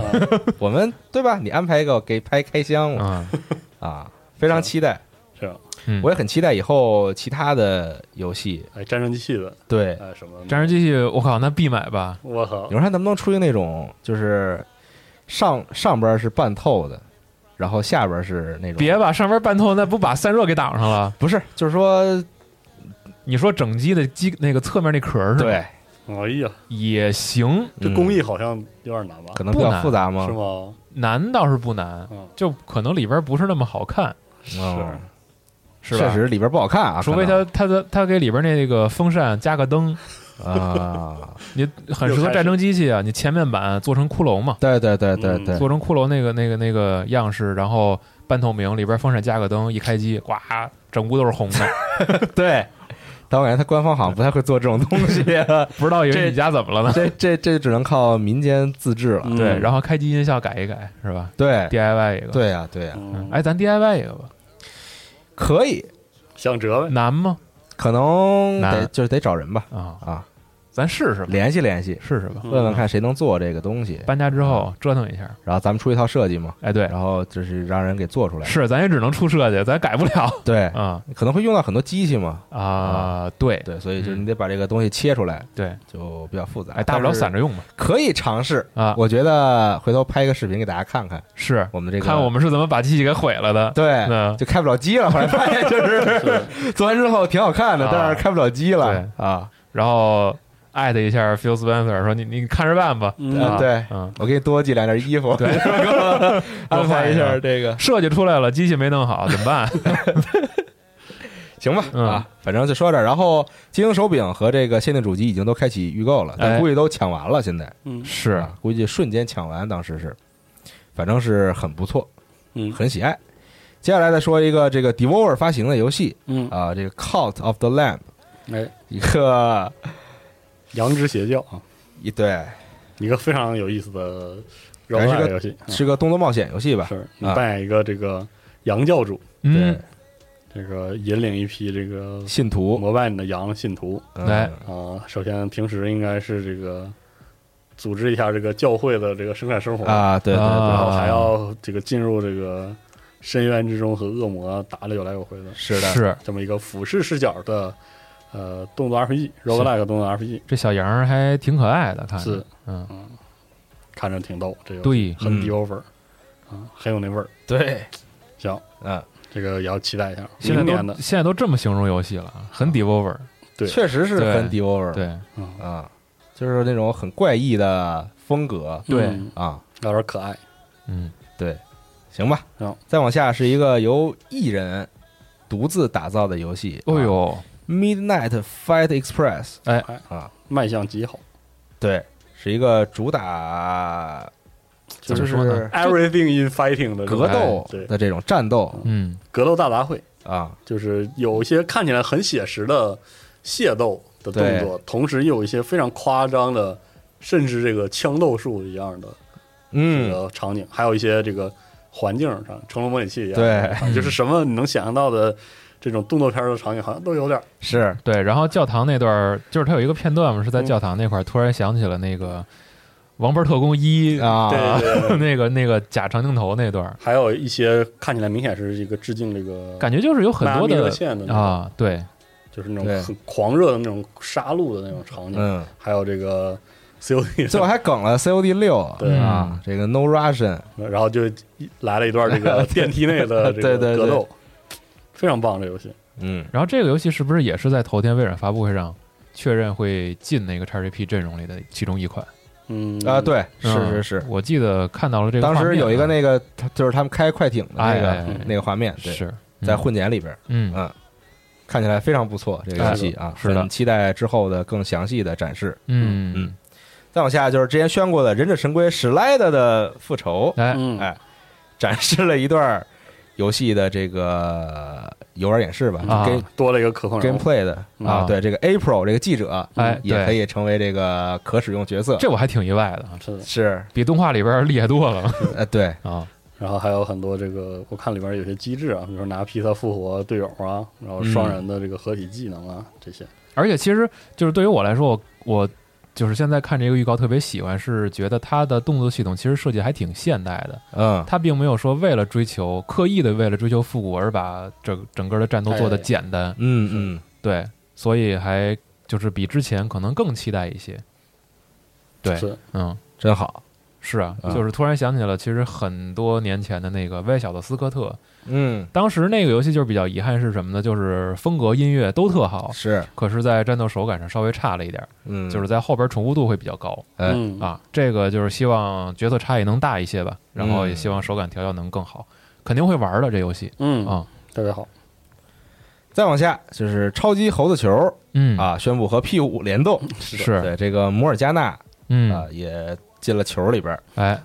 我们对吧？你安排一个给拍开箱嘛嗯啊，非常期待。是吧？嗯，我也很期待以后其他的游戏，哎，战争机器的，对，哎，什么战争机器，我靠，那必买吧？我靠你，说它能不能出一个那种，就是上上边是半透的，然后下边是那种别把上边半透，那不把散热给挡上了？不是，就是说你说整机的机那个侧面那壳是吧？对，哎呀，也行，这嗯工艺好像有点难吧？可能比较难复杂吗是？吗？难倒是不难嗯，就可能里边不是那么好看，嗯是吧？确实里边不好看啊，除非可他他的他给里边那个风扇加个灯，啊，你很适合战争机器啊。你前面板做成骷髅嘛，对对对对嗯对，做成骷髅那个那个那个样式，然后半透明，里边风扇加个灯，一开机，呱，整屋都是红的，对。但我感觉他官方好像不太会做这种东西，不知道以为这你家怎么了呢？这这这只能靠民间自制了。嗯对，然后开机音效改一改，是吧对？DIY 一个，，对呀对呀，嗯，哎，咱 DIY 一个吧，可以，想折呗，难吗？可能得难。就是得找人吧。啊，啊，咱试试吧，联系联系，试试吧。嗯问问看谁能做这个东西，搬家之后折腾一下，然后咱们出一套设计嘛，哎，对，然后就是让人给做出来。是，咱也只能出设计，咱改不了。对，啊。可能会用到很多机器嘛，啊，对。对，所以就是嗯。你得把这个东西切出来，对，就比较复杂。哎，大不了散着用嘛，可以尝试啊。我觉得回头拍一个视频给大家看看。是。我们这个，看我们是怎么把机器给毁了的。对。嗯。就开不了机了。后来发现就是。做完之后挺好看的，啊。但是开不了机了。对。啊。然后艾特一下 Phil Spencer 说你你看着办吧，嗯啊对嗯，我给你多寄两件衣服，对。安排一下这个，设计出来了，机器没弄好怎么办？行吧嗯。啊，反正就说这。然后精英手柄和这个限定主机已经都开启预购了，但哎估计都抢完了，现在。嗯。是。啊，估计瞬间抢完，当时是，反正是很不错，嗯。很喜爱。接下来再说一个这个 Devolver 发行的游戏嗯，啊，这个 Cult of the Lamb，哎，一个羊之邪教啊，一对。一个非常有意思的感觉是个游戏，啊是个动作冒险游戏吧？是你啊扮演一个这个羊教主，对嗯，，这个引领一批这个信徒，膜拜你的羊信徒。嗯。来啊。首先，平时应该是这个组织一下这个教会的这个生产生活，啊，对对，然后还要这个进入这个深渊之中和恶魔打的有来有回的。是的，是。这么一个俯视视角的呃动作 RPG roguelike 动作 RPG 这小羊还挺可爱的，看着。是，嗯，看着挺逗，这个对很嗯。d over 啊，很有那味儿。对，行，嗯，这个也要期待一下现在明年的。都，现在都这么形容游戏了，很 devolver，对。确实是很 d over，对，嗯，啊，就是那种很怪异的风格对。嗯啊，有点可爱。嗯，对，行吧。行，再往下是一个由艺人独自打造的游戏，啊。哦呦，，Midnight Fight Express，哎。啊，卖相极好。对，是一个主打怎就是么说呢，everything in fighting 的这种格斗对。的这种战斗。嗯，格斗大杂烩，啊，就是有一些看起来很写实的械斗的动作，同时又有一些非常夸张的，甚至这个枪斗术一样的这嗯，个场景，还有一些这个环境上成龙模拟器一样对。就是什么你能想象到的这种动作片的场景，好像都有点。是对。然后教堂那段，就是它有一个片段嘛，是在嗯教堂那块儿，突然想起了那个《王牌特工一》啊，对对对，那个那个假长镜头那段，还有一些看起来明显是一个致敬这个感觉就是有很多的线的啊，对，就是那种很狂热的那种杀戮的那种场景，嗯，还有这个 COD，最后还梗了 COD 六。对。啊，这个 No Russian，然后就一来了一段这个 电梯内的这个对对对。格斗，非常棒这游戏。嗯，然后这个游戏是不是也是在头天微软发布会上确认会进那个 XGP 阵容里的其中一款？嗯。啊，，对，是嗯。是是，我记得看到了这个。当时有一个那个，就是他们开快艇的那个那个画面，对，是在混剪里边，嗯。嗯，看起来非常不错，这个游戏啊，是的。很期待之后的更详细的展示。嗯。嗯再往下就是之前宣过的《忍者神龟史莱德的复仇》，哎。嗯，哎，展示了一段游戏的这个游玩演示吧啊。多了一个可控人物。gameplay 的嗯啊，对这个 April 这个记者，哎对。也可以成为这个可使用角色，这我还挺意外的。啊，是的，是。比动画里边厉害多了。呃对，啊。然后还有很多这个，我看里边有些机制啊，比如说拿披萨复活队友啊，然后双人的这个合体技能啊，这些。而且其实就是对于我来说，我我就是现在看这个预告特别喜欢，是觉得它的动作系统其实设计还挺现代的。嗯，它并没有说为了追求刻意的为了追求复古而把整整个的战斗做的哎。简单，嗯嗯，对，所以还就是比之前可能更期待一些。对，是。嗯，真好，是啊，嗯。就是突然想起了，其实很多年前的那个微小的斯科特，嗯，当时那个游戏就是比较遗憾是什么呢？就是风格、音乐都特好，是，可是，在战斗手感上稍微差了一点儿，嗯，就是在后边重复度会比较高。哎。嗯，啊。这个就是希望角色差异能大一些吧，然后也希望手感调教能更好，肯定会玩的这游戏。嗯。啊。特别好。再往下就是超级猴子球嗯，啊，宣布和 P 五联动，是，对这个摩尔加纳嗯，啊也进了球里边儿，哎，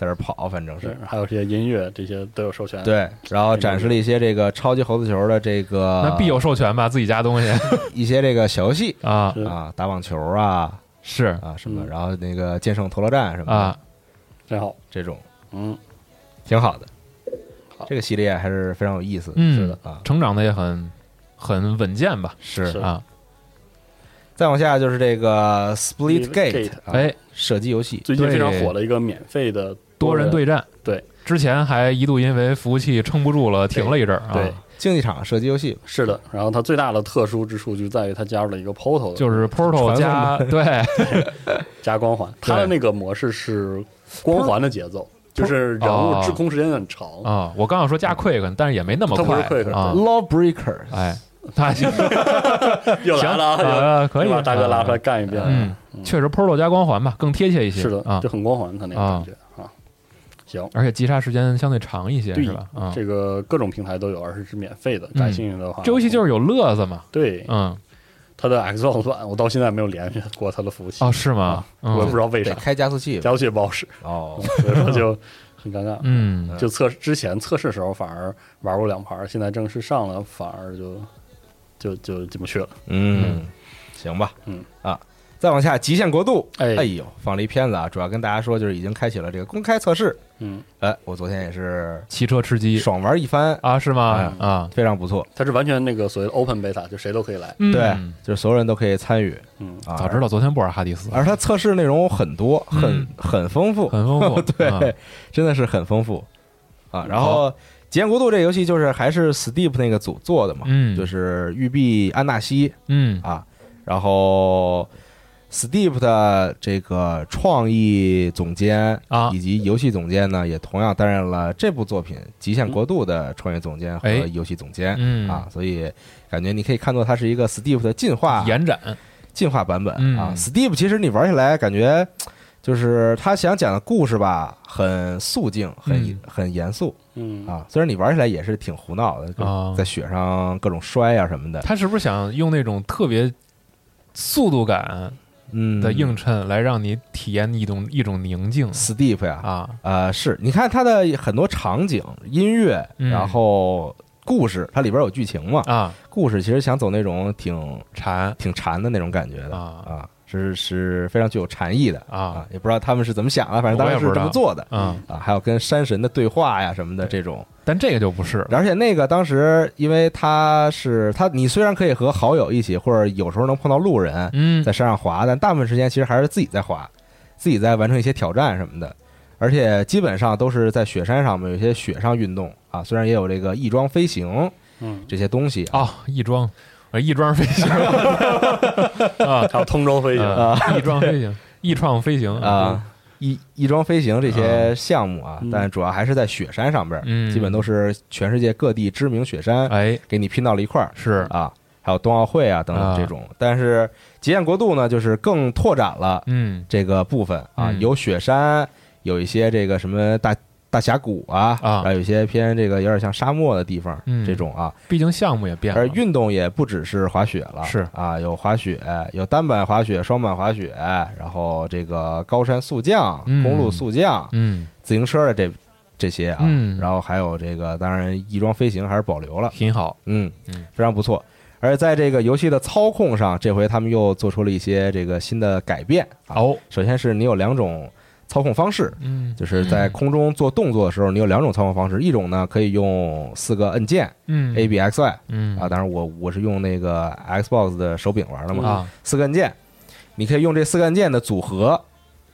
在这跑，反正是是，还有这些音乐，这些都有授权。，对，然后展示了一些这个超级猴子球的这个那必有授权吧，自己家东西 一些这个小游戏 啊，啊，打网球啊是啊什么，嗯然后那个剑圣陀螺战什么的啊，真好。这种嗯，挺好的好。这个系列还是非常有意思，嗯，是的啊，成长的也很很稳健吧，是是啊，再往下就是这个 Split 啊哎，射击游戏，最近非常火的一个免费的多人对战，对，之前还一度因为服务器撑不住了，停了一阵儿啊，对，竞技场射击游戏，是的。然后它最大的特殊之处就在于它加入了一个 Portal，就是 Portal 加 对。加光环。它的那个模式是光环的节奏，就是人物滞空时间很长。啊，我刚要说加 Quick，但是也没那么它不是快 Quick，啊，Lawbreakers，哎，他 行又来了行啊，啊可以。把大哥拉出来干一遍。嗯，确实 Portal 加光环吧，更贴切一些，是的，啊。就，很光环，他那个感觉。啊。行，而且击杀时间相对长一些，是吧？啊，这个各种平台都有，而且是免费的。嗯感兴趣的话，这游戏就是有乐子嘛，对嗯，它的 Xbox 版，我到现在没有连续过它的服务器哦，是吗？我也不嗯知道为啥，开加速器加速器也不好使，哦，所以说就很尴尬。嗯，就测之前测试时候反而玩过两盘，现在正式上了反而就就就进不去了。嗯，行吧，嗯啊，再往下，极限国度，哎哎呦，放了一片子啊，主要跟大家说就是已经开启了这个公开测试，嗯，哎，我昨天也是骑车吃鸡。爽玩一番，啊，是吗？哎啊，非常不错，它是完全那个所谓的 open beta，就谁都可以来。嗯。对，就是所有人都可以参与。嗯，啊，早知道昨天不玩哈迪斯，而它测试内容很多，很嗯。很丰富，很丰富，对啊，真的是很丰富。啊。然后极限国度》这游戏就是还是 Steep 那个组做的嘛，嗯。就是育碧安纳西。嗯。啊，然后 Steep 的这个创意总监啊。以及游戏总监呢，也同样担任了这部作品《极限国度》的创意总监和哎。游戏总监、嗯。啊，所以感觉你可以看作它是一个 Steep 的进化延展，进化版本嗯。啊。Steep 其实你玩起来感觉就是他想讲的故事吧，很肃静，很、嗯。很严肃嗯。啊。虽然你玩起来也是挺胡闹的，在雪上各种摔啊什么的，他是不是想用那种特别速度感嗯。的映衬来让你体验一种一种宁静。Steep 呀，啊？呃，是你看它的很多场景、音乐，嗯。然后故事，它里边有剧情嘛，啊，故事其实想走那种挺馋挺禅的那种感觉的啊。啊，是是非常具有禅意的啊也不知道他们是怎么想的，反正当时是这么做的啊！啊，还有跟山神的对话呀什么的这种。但这个就不是而且那个当时，因为他是他，你虽然可以和好友一起，或者有时候能碰到路人嗯在山上滑，但大部分时间其实还是自己在滑，自己在完成一些挑战什么的。而且基本上都是在雪山上面有一些雪上运动啊，虽然也有这个翼装飞行嗯，这些东西啊，哦，翼装，我翼 装飞行啊还有通州飞行，啊，翼装飞行，翼创飞行啊，翼翼装飞行这些项目啊，嗯但主要还是在雪山上边基本都是全世界各地知名雪山哎，给你拼到了一块儿是啊，还有冬奥会啊等等啊这种。但是极限国度呢，就是更拓展了嗯这个部分啊，嗯有雪山，有一些这个什么大大峡谷啊，啊。有一些偏这个有点像沙漠的地方，嗯。这种啊。毕竟项目也变了。而运动也不只是滑雪了，是。啊，有滑雪，有单板滑雪、双板滑雪，然后这个高山速降、嗯。公路速降、嗯。自行车的这这些啊，嗯。然后还有这个，当然翼装飞行还是保留了，挺好。嗯嗯。非常不错。而在这个游戏的操控上，这回他们又做出了一些这个新的改变啊。哦。首先是你有两种操控方式，嗯。就是在空中做动作的时候，你有两种操控方式，一种呢可以用四个按键嗯。A B X Y 嗯。啊，当然我我是用那个 Xbox 的手柄玩的嘛，啊。四个按键，你可以用这四个按键的组合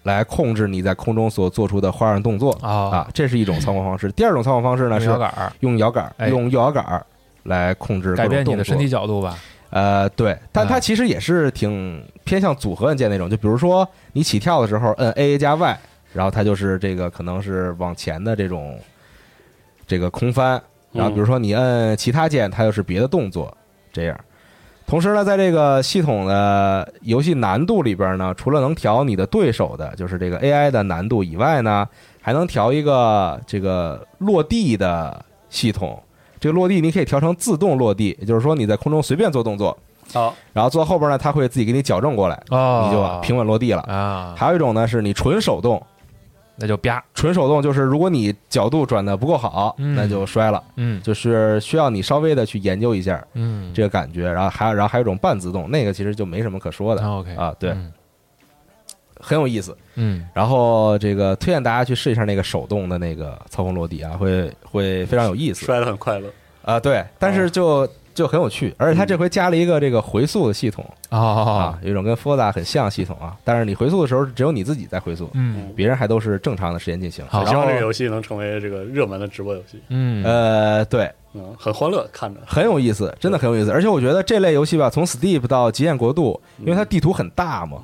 来控制你在空中所做出的花样动作啊。啊，这是一种操控方式。第二种操控方式呢是摇杆用摇杆，哎。用右摇杆来控制改变你的身体角度吧呃，对，但它啊其实也是挺偏向组合按键那种，就比如说你起跳的时候摁 A 加 Y，然后它就是这个可能是往前的这种这个空翻，然后比如说你摁其他键，它又是别的动作，这样。同时呢，在这个系统的游戏难度里边呢，除了能调你的对手的，就是这个 AI 的难度以外呢，还能调一个这个落地的系统。这个落地你可以调成自动落地，也就是说你在空中随便做动作，好，然后坐后边呢，它会自己给你矫正过来，哦你就平稳落地了。啊，还有一种呢，是你纯手动，那就啪纯手动就是如果你角度转的不够好，嗯那就摔了，嗯就是需要你稍微的去研究一下嗯这个感觉。然后还有然后还有一种半自动，那个其实就没什么可说的，OK 啊对嗯很有意思。嗯。然后这个推荐大家去试一下那个手动的那个操控落地啊，会会非常有意思。摔得很快乐，啊。对，但是就就很有趣，而且它这回加了一个这个回溯的系统。哦啊，有一种跟 Forza 很像系统啊。但是你回溯的时候，只有你自己在回溯，嗯。别人还都是正常的时间进行。好。希望这个游戏能成为这个热门的直播游戏，嗯。呃，对，嗯，很欢乐，看着，很有意思，真的很有意思。而且我觉得这类游戏吧，从 Steep 到极限国度，因为它地图很大嘛，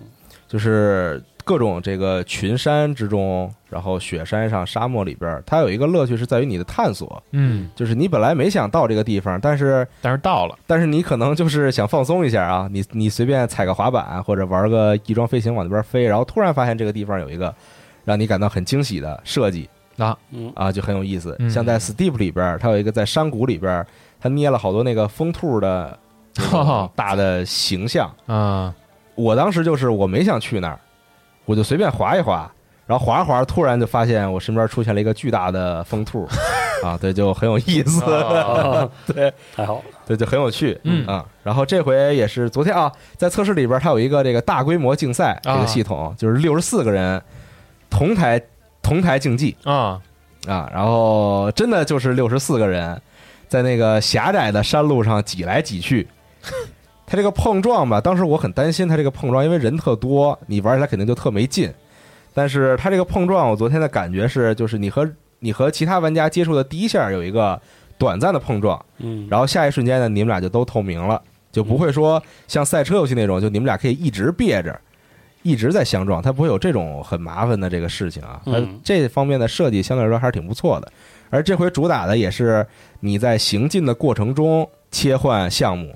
就是各种这个群山之中，然后雪山上、沙漠里边，它有一个乐趣是在于你的探索，嗯，就是你本来没想到这个地方，但是但是到了。但是你可能就是想放松一下啊，你你随便踩个滑板或者玩个翼装飞行往那边飞，然后突然发现这个地方有一个让你感到很惊喜的设计啊。嗯。啊，就很有意思。嗯。像在 Steep 里边，它有一个在山谷里边，它捏了好多那个风兔的 大的形象。啊。我当时就是我没想去那儿，我就随便划一划，然后划着滑着，突然就发现我身边出现了一个巨大的风兔，啊，对，就很有意思，啊 对太好了，对，就很有趣，嗯啊，然后这回也是昨天啊，在测试里边它有一个这个大规模竞赛这啊个系统，就是六十四个人同台同台竞技啊啊，然后真的就是六十四个人在那个狭窄的山路上挤来挤去。它这个碰撞吧，当时我很担心它这个碰撞，因为人特多，你玩起来肯定就特没劲。但是它这个碰撞，我昨天的感觉是，就是你和你和其他玩家接触的第一下有一个短暂的碰撞，嗯，然后下一瞬间呢，你们俩就都透明了，就不会说像赛车游戏那种，就你们俩可以一直憋着，一直在相撞，它不会有这种很麻烦的这个事情啊。它嗯这方面的设计相对来说还是挺不错的。而这回主打的也是你在行进的过程中切换项目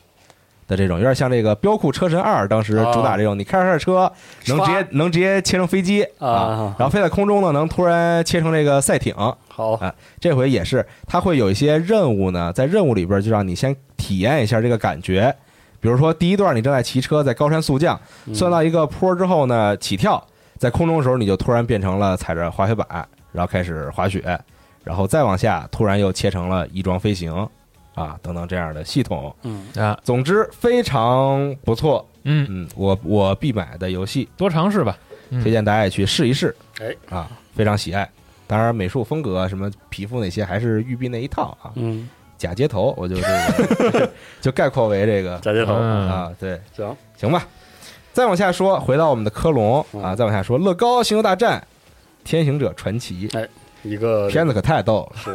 的这种，有点像这个《标酷车神二》当时主打这种，你开着他的车能直接能直接切成飞机啊然后飞在空中呢能突然切成这个赛艇。好，啊这回也是，它会有一些任务呢，在任务里边就让你先体验一下这个感觉。比如说，第一段你正在骑车，在高山速降，算到一个坡之后呢，起跳，在空中的时候，你就突然变成了踩着滑雪板，然后开始滑雪，然后再往下，突然又切成了翼装飞行，啊，等等这样的系统。嗯，啊，总之非常不错，嗯，嗯，我我必买的游戏，多尝试吧。嗯推荐大家也去试一试。哎啊，非常喜爱。当然，美术风格啊什么皮肤那些还是育碧那一套啊。嗯，假街头，我就这个 就概括为这个假街头嗯啊，对，行，行吧。再往下说，回到我们的科隆啊，嗯再往下说，乐高星球大战、天行者传奇，一个片子可太逗了，是，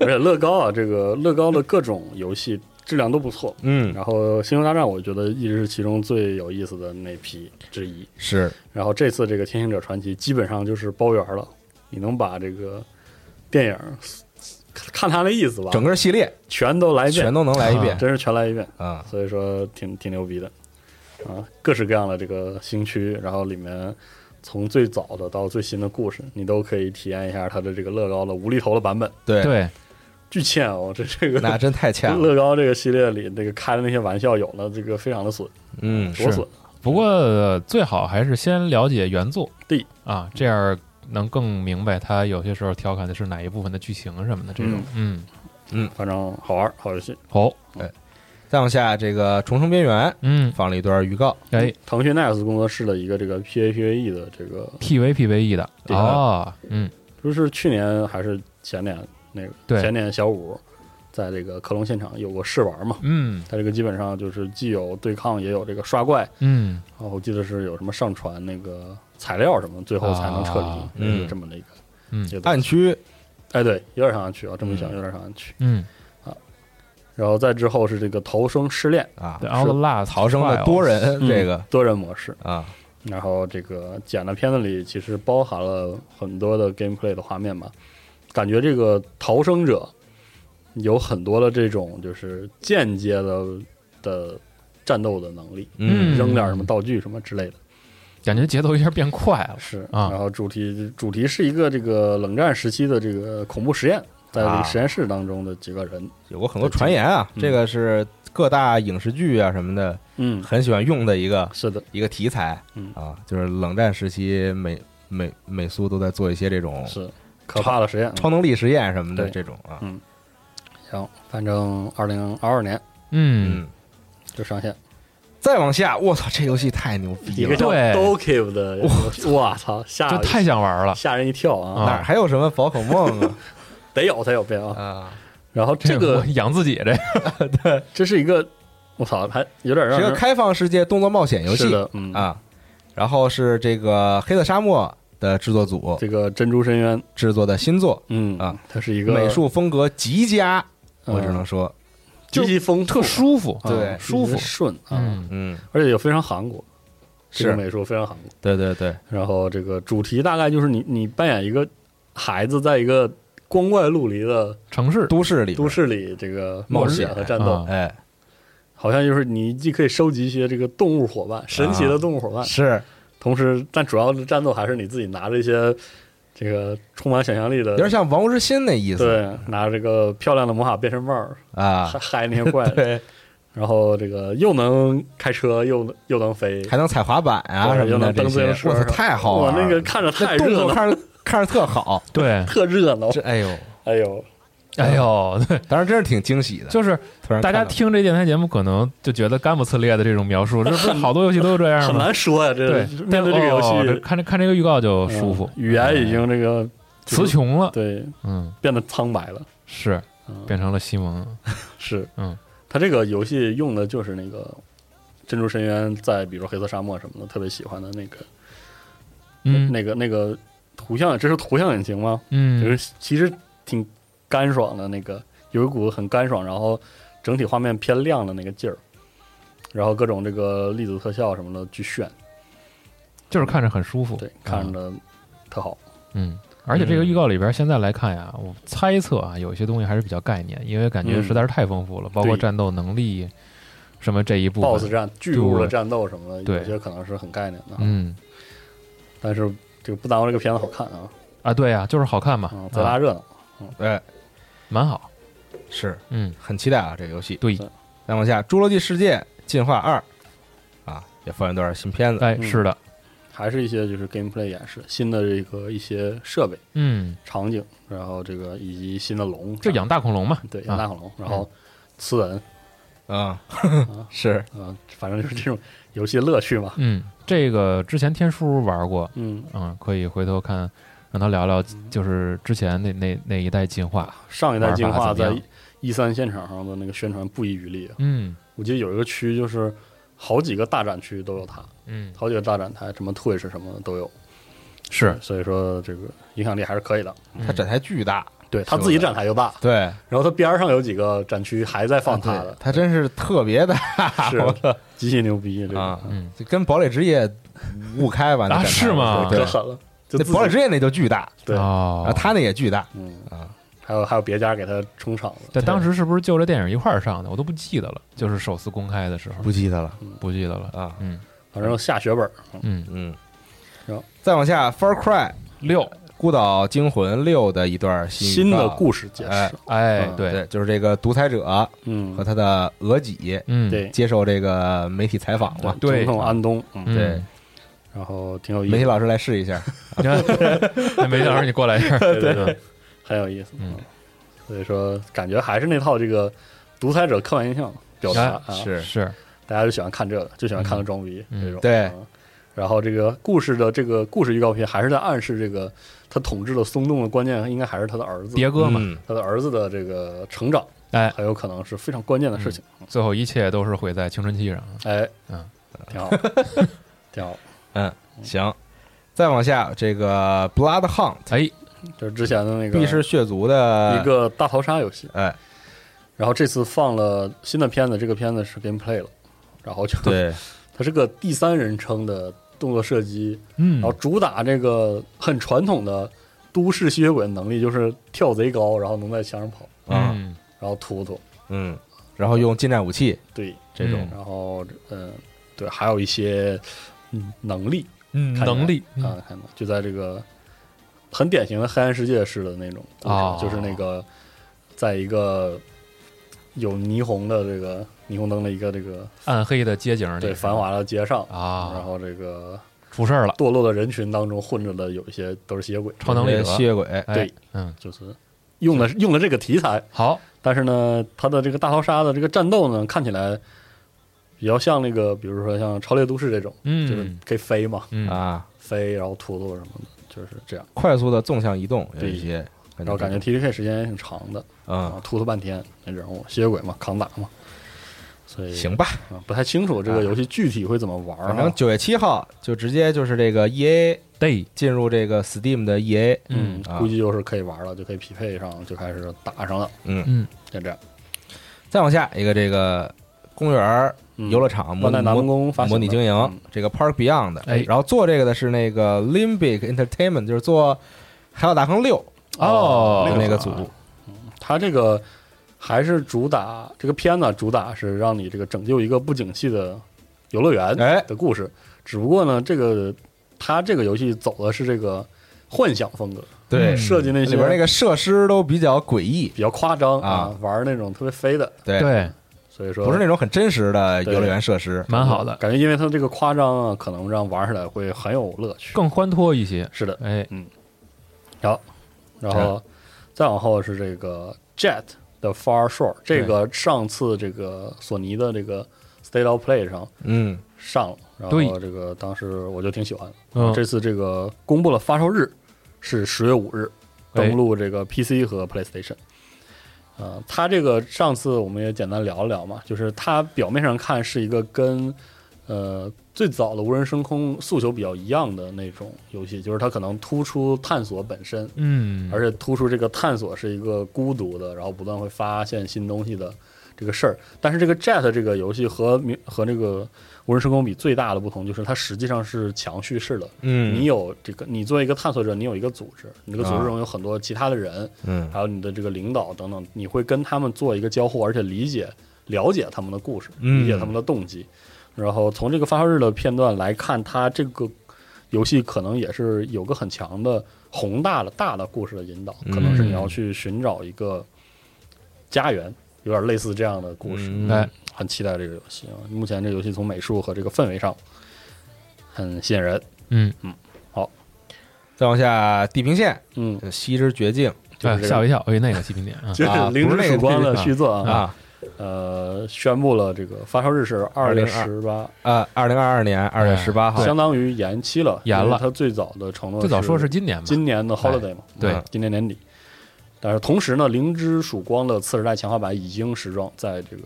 而且乐高啊，这个乐高的各种游戏质量都不错。嗯，然后《星球大战》我觉得一直是其中最有意思的那批之一。是。然后这次这个《天行者传奇》基本上就是包圆了，你能把这个电影看他的意思吧，整个系列。全都来一遍。全，都能来一遍。真是全来一遍。啊，所以说挺挺牛逼的。啊，各式各样的这个新区，然后里面从最早的到最新的故事，你都可以体验一下它的这个乐高的无厘头的版本，对，对，巨欠哦，这这个那真太欠了，乐高这个系列里这个开的那些玩笑，有了这个非常的损，嗯，多损，不过呃最好还是先了解原作，对。啊，这样能更明白他有些时候调侃的是哪一部分的剧情什么的这种。嗯。嗯，反正好玩，好游戏。好，再往下，这个《重生边缘》嗯，放了一段预告，哎。腾讯 Next 工作室的一个这个 PAPAE 的这个，，PVPVE 的。对哦，嗯，就是去年还是前年那个对。前年小五在这个克隆现场有过试玩嘛，嗯。它这个基本上就是既有对抗，也有这个刷怪，嗯，然后我记得是有什么上传那个材料什么，最后才能撤离，啊也是这么的一个嗯。一个东西暗区。哎，对，有点像暗区啊，这么一想嗯。有点像暗区。嗯然后再之后是这个逃生试炼。啊，，The Outlast 逃生的多人嗯这个。多人模式，啊，然后这个剪的片子里其实包含了很多的 gameplay 的画面吧，感觉这个逃生者有很多的这种就是间接的的战斗的能力，嗯。扔点什么道具什么之类的。感觉节奏一下变快了。是啊。然后主题主题是一个这个冷战时期的这个恐怖实验，在这啊。个实验室当中的几个人，有过很多传言啊，嗯这个是各大影视剧啊什么的嗯，很喜欢用的一个是的，一个题材，嗯。啊，就是冷战时期美美美苏都在做一些这种是可怕的实验。超能力实验什么的这种啊，嗯。行，反正二零二二年嗯，嗯，就上线，再往下，我操，这游戏太牛逼了，一个叫对。Dokiv 的我操，吓这太想玩了。吓人一跳啊！哪还有什么宝可梦啊 得有才有变啊！啊？然后这个我 养自己这，对这是一个，我操，还有点让人是个开放世界动作冒险游戏的，嗯，啊，然后是这个黑色沙漠的制作组这个珍珠深渊，制作的新作，嗯啊，它是一个美术风格极佳，我只嗯能说，极其风特舒服。啊对舒服顺啊，嗯嗯，而且又非常韩国，这个是美术非常韩国。对对对，然后这个主题大概就是你你扮演一个孩子，在一个光怪陆离的城市。都市里都市里这个冒冒险险和战斗。啊，哎，好像就是你既可以收集一些这个动物伙伴，神奇的动物伙伴，是。同时但主要的战斗还是你自己拿着一些这个充满想象力的有点像王国之心那意思，对，拿着这个漂亮的魔法变身帽，啊。嗨，嗨那些怪，对，然后这个又能开车，又能又能飞，还能踩滑板啊什么又能蹬自行车太好了，我那个看着太热闹，作看着看着特好，对，特热闹，这哎呦，哎呦，哎呦，对，当时真是挺惊喜的，就是大家听这电台节目可能就觉得干不呲裂的这种描述，这不是 好多游戏都是这样很？难说呀，这对，面对这个游戏，看这看这个预告就舒服。嗯，语言已经这个词穷了，对嗯，变得苍白了，是嗯。变成了西蒙，是，嗯，他这个游戏用的就是那个珍珠深渊，在比如黑色沙漠什么的，特别喜欢的那个嗯，那个那个图像，这是图像引擎吗？就嗯，是其实挺干爽的那个，有一股很干爽，然后整体画面偏亮的那个劲儿，然后各种这个粒子特效什么的巨炫，就是看着很舒服，对，看着特好。嗯，而且这个预告里边现在来看呀，我猜测啊，有一些东西还是比较概念，因为感觉嗯实在是太丰富了，包括战斗能力什么这一部分。BOSS 战、巨物的战斗什么的，对。有些可能是很概念的，嗯。但是这个不耽误这个片子好看啊，啊，对呀，就是好看嘛。啊，，贼拉啊热闹。哎，蛮好，是。嗯，很期待啊，这个游戏。对，再往下，《侏罗纪世界进化二》啊，也放一段新片子。哎，嗯。是的，还是一些就是 gameplay 演示，新的这个一些设备、嗯，场景，然后这个以及新的龙，就养大恐龙嘛，对养大恐龙，然后刺人，啊，是。嗯，反正就是这种游戏乐趣嘛。嗯，这个之前天叔玩过，嗯，嗯，可以回头看，让他聊聊，就是之前那那那一代进化，上一代进化在一三现场上的那个宣传不遗余力。啊。嗯。我记得有一个区就是好几个大展区都有它，嗯，好几个大展台，什么 Twitch 什么的都有。是，所以说这个影响力还是可以的。它展台巨大，对他自己展台就大，对，然后他边儿上有几个展区还在放他对的，他真是特别大，是我极其牛逼，这个啊，嗯，就跟堡垒之夜误开吧？那啊是吗对可，狠了。就那堡垒之夜那就巨大，对，哦然后，他那也巨大嗯，啊，还有还有别家给他充场子，在当时是不是就这电影一块儿上的？我都不记得了，就是首次公开的时候，不记得了不记得了。啊，嗯反正下血本儿，嗯，嗯行，再往下，《Far Cry》六，孤岛惊魂六的一段新新的，故事解哎释，哎，嗯对，对，就是这个独裁者嗯。和，他的俄己嗯，对，接受这个媒体采访嘛，对。总统安东，对，然后挺有意思，媒体老师来试一下，你 看，哎梅老师你过来一下，对对对，很有意思，嗯，所以说感觉还是那套这个独裁者刻板印象表达啊，是。是，大家就喜欢看这个，就喜欢看个装逼嗯这种。对。嗯然后这个故事的这个故事预告片还是在暗示这个他统治的松动的关键应该还是他的儿子，迭哥嘛，嗯。他的儿子的这个成长哎，很有可能是非常关键的事情。最后一切都是毁在青春期上。哎，嗯，挺好，挺好。嗯，行，再往下，这个 Blood Hunt 哎，就是之前的那个必是血族的一个大逃杀游戏，哎，然后这次放了新的片子，这个片子是 gameplay 了，然后就对，它是个第三人称的动作射击，嗯。然后主打这个很传统的都市吸血鬼的能力，就是跳贼高，然后能在墙上跑，啊，嗯。然后突突，嗯，然后用近战武器。对，这种，然后嗯，对，还有一些嗯能力嗯，能力啊，看到就在这个很典型的黑暗世界式的那种啊，哦。就是那个在一个有霓虹的这个霓虹灯的一个这个暗黑的街景，对繁华的街上啊，然啊，后这个出事儿了，堕落的人群当中混着的有一些都是吸血鬼，超能力者。吸血鬼，哎对，嗯，就是用的用了这个题材，好，但是呢，它的这个大逃杀的这个战斗呢，看起来比较像那个，比如说像《超猎都市》这种，嗯，就是可以飞嘛，嗯。啊，飞然后突突什么的，就是这样。快速的纵向移动，有对一些，然后感觉 T D K 时间也挺长的，啊嗯，突突半天那人物，吸血鬼嘛，扛打嘛，所以行吧，啊，不太清楚这个游戏具体会怎么玩啊。反正九月七号就直接就是这个 E A 对，进入这个 Steam 的 E A，嗯，啊。估计就是可以玩了，就可以匹配上，就开始打上了，嗯，嗯，就这样。再往下一个这个公园儿嗯。游乐场模万代南模宫发模拟经营嗯，这个 Park Beyond，哎。然后做这个的是那个 Limbic Entertainment，就是做《海岛大亨六》哦的那个组，他这个还是主打这个片子主打是让你这个拯救一个不景气的游乐园哎的故事，只不过呢，这个它这个游戏走的是这个幻想风格，对，嗯设计那些里边那个设施都比较诡异，比较夸张啊玩那种特别飞的，对，对，所以说不是那种很真实的游乐园设施，蛮好的，感觉，因为它这个夸张啊，可能让玩起来会很有乐趣。更欢脱一些，是的，哎，嗯，好然后再往后是这个 Jet 的 Far Shore，这个上次这个索尼的这个 State of Play 上嗯，上了，然后这个当时我就挺喜欢的。嗯这次这个公布了发售日是十月五日，哎登陆这个 PC 和 PlayStation。呃，它这个上次我们也简单聊了聊嘛，就是它表面上看是一个跟呃最早的无人升空诉求比较一样的那种游戏，就是它可能突出探索本身，嗯，而且突出这个探索是一个孤独的，然后不断会发现新东西的这个事儿。但是这个 Jet 这个游戏和明和这个无人升空比最大的不同就是它实际上是强叙事的。嗯，你有这个，你作为一个探索者，你有一个组织，你这个组织中有很多其他的人，嗯还有你的这个领导等等，你会跟他们做一个交互，而且理解、了解他们的故事，嗯理解他们的动机。然后从这个发售日的片段来看，它这个游戏可能也是有个很强的宏大的大的故事的引导，可能是你要去寻找一个家园，有点类似这样的故事。嗯哎，很期待这个游戏啊！目前这个游戏从美术和这个氛围上很吸引人。嗯嗯，好，再往下，地平线，嗯，西之绝境吓我一跳，哎那个地平点啊，就是啊灵 不是那个之曙光的续作啊，啊呃，宣布了这个发售日是二月十八，呃，二零二二年二月十八号，相当于延期了，延了。它最早的承诺最早说是今年吧，今年的 holiday 嘛，对。嗯今年年底。但是同时呢，灵之曙光的次时代强化版已经时装在这个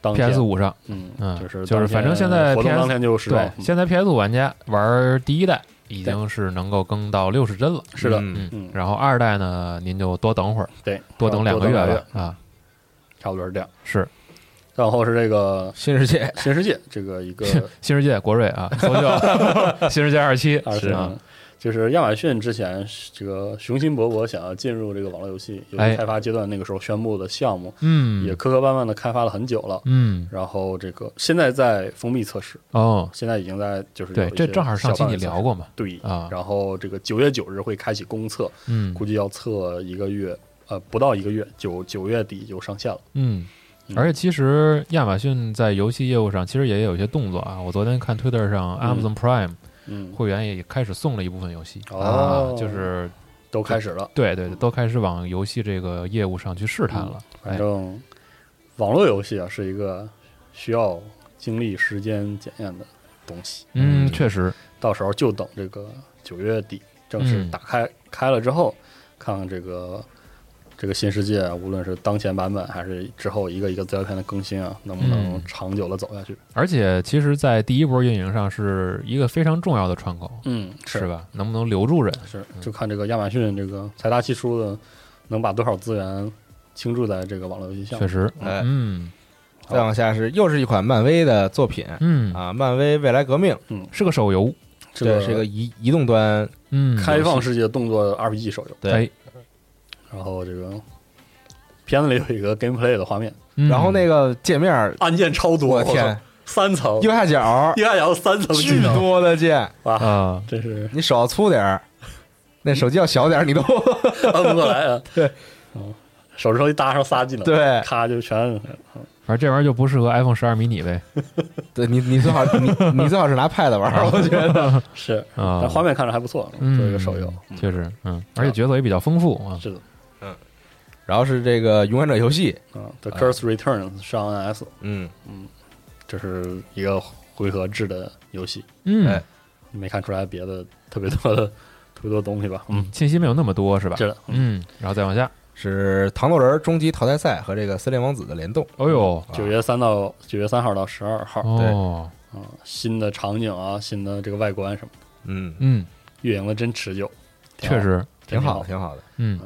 当 PS 五上，嗯嗯就是就是反正现在活动 PS 当天就时装对，，嗯现在 PS 五玩家玩第一代已经是能够更到六十帧了，是的，嗯嗯。嗯，然后二代呢，您就多等会儿，对，多等两个月吧，啊，差不多是这样。是然后是这个新世界，新世界这个一个新世界国瑞啊，搜救 新世界二期二期啊，就是亚马逊之前这个雄心勃勃想要进入这个网络游戏游哎戏开发阶段，那个时候宣布的项目，嗯，也磕磕绊绊的开发了很久了。嗯然后这个现在在封闭测试，哦，现在已经在就是对这正好上期你聊过嘛，对啊然后这个九月九日会开启公测，嗯估计要测一个月，呃，不到一个月，九九月底就上线了。嗯。嗯而且其实亚马逊在游戏业务上其实也有一些动作啊。我昨天看 Twitter 上嗯 Amazon Prime 嗯，会员也开始送了一部分游戏哦啊，就是都开始了，对对对，都开始往游戏这个业务上去试探了。哎，反正网络游戏啊是一个需要经历时间检验的东西。嗯，确实，到时候就等这个九月底正式嗯打开、开了之后，看看这个这个新世界啊，无论是当前版本还是之后一个一个资料片的更新啊，能不能嗯长久的走下去？而且其实，在第一波运营上是一个非常重要的窗口，嗯，是？吧？能不能留住人？是，就看这个亚马逊这个财大气粗的，能把多少资源倾注在这个网络游戏上。确实，哎嗯再往下是又是一款漫威的作品嗯，啊，漫威未来革命，嗯是个手游，这个是一个移移动端，嗯，开放世界动作 RPG 手游，对哎，然后这个片子里有一个 gameplay 的画面，嗯。然后那个界面，按键超多，我天，三层，右下角右下角三层技巨能，多的键，哇，啊，真是。你手要粗点儿，那手机要小点儿，你都。摁不过来啊。对，嗯，手指头一搭上仨技能，对。咔就全摁。开了反正这玩意儿就不适合 iPhone 十二迷你呗，对你你最好你你最好是拿 Pad 玩儿，我觉得。是，啊。但画面看着还不错，嗯，作为一个手游，嗯确实，嗯，而且角色也比较丰富啊，是的，然后是这个勇敢者游戏，啊，The Curse Returns 上 NS，嗯。嗯，这是一个回合制的游戏，嗯。哎，没看出来别的特别多的特别多东西吧？嗯，信息没有那么多是吧？是的，嗯，然后再往下，是糖豆人终极淘汰赛和这个森林王子的联动，哦呦，九月三到九月三号到十二号，哦，啊，新的场景啊，新的这个外观什么的，嗯，嗯，运营的真持久，确，实，挺好，好挺好的。嗯，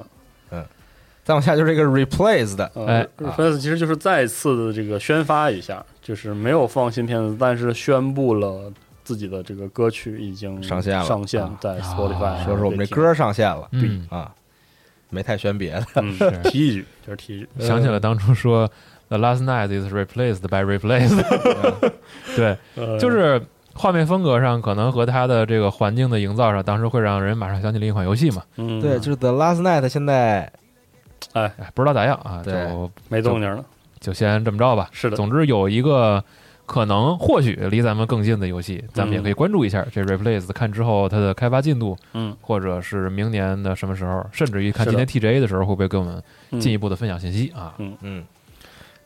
再往下就是这个 Replace 的，呃哎。r e f 其实就是再次的这个宣发一下，就是没有放新片子，但是宣布了自己的这个歌曲已经上线了。上线啊。在 Spotify，啊说是我们这歌上线了。嗯，啊，没太宣别的，提一句就是提一句，想起了当初说 The last night is replaced by replaced，对，呃。就是画面风格上可能和它的这个环境的营造上，当时会让人马上想起另一款游戏嘛，嗯，对，就是 The Last Night 现在哎，不知道咋样啊，对就没动静了，就先这么着吧。是的，总之有一个可能或许离咱们更近的游戏，咱们也可以关注一下这 Replace，看之后它的开发进度，嗯，或者是明年的什么时候，甚至于看今天 TGA 的时候会不会给我们嗯进一步的分享信息啊？嗯。嗯，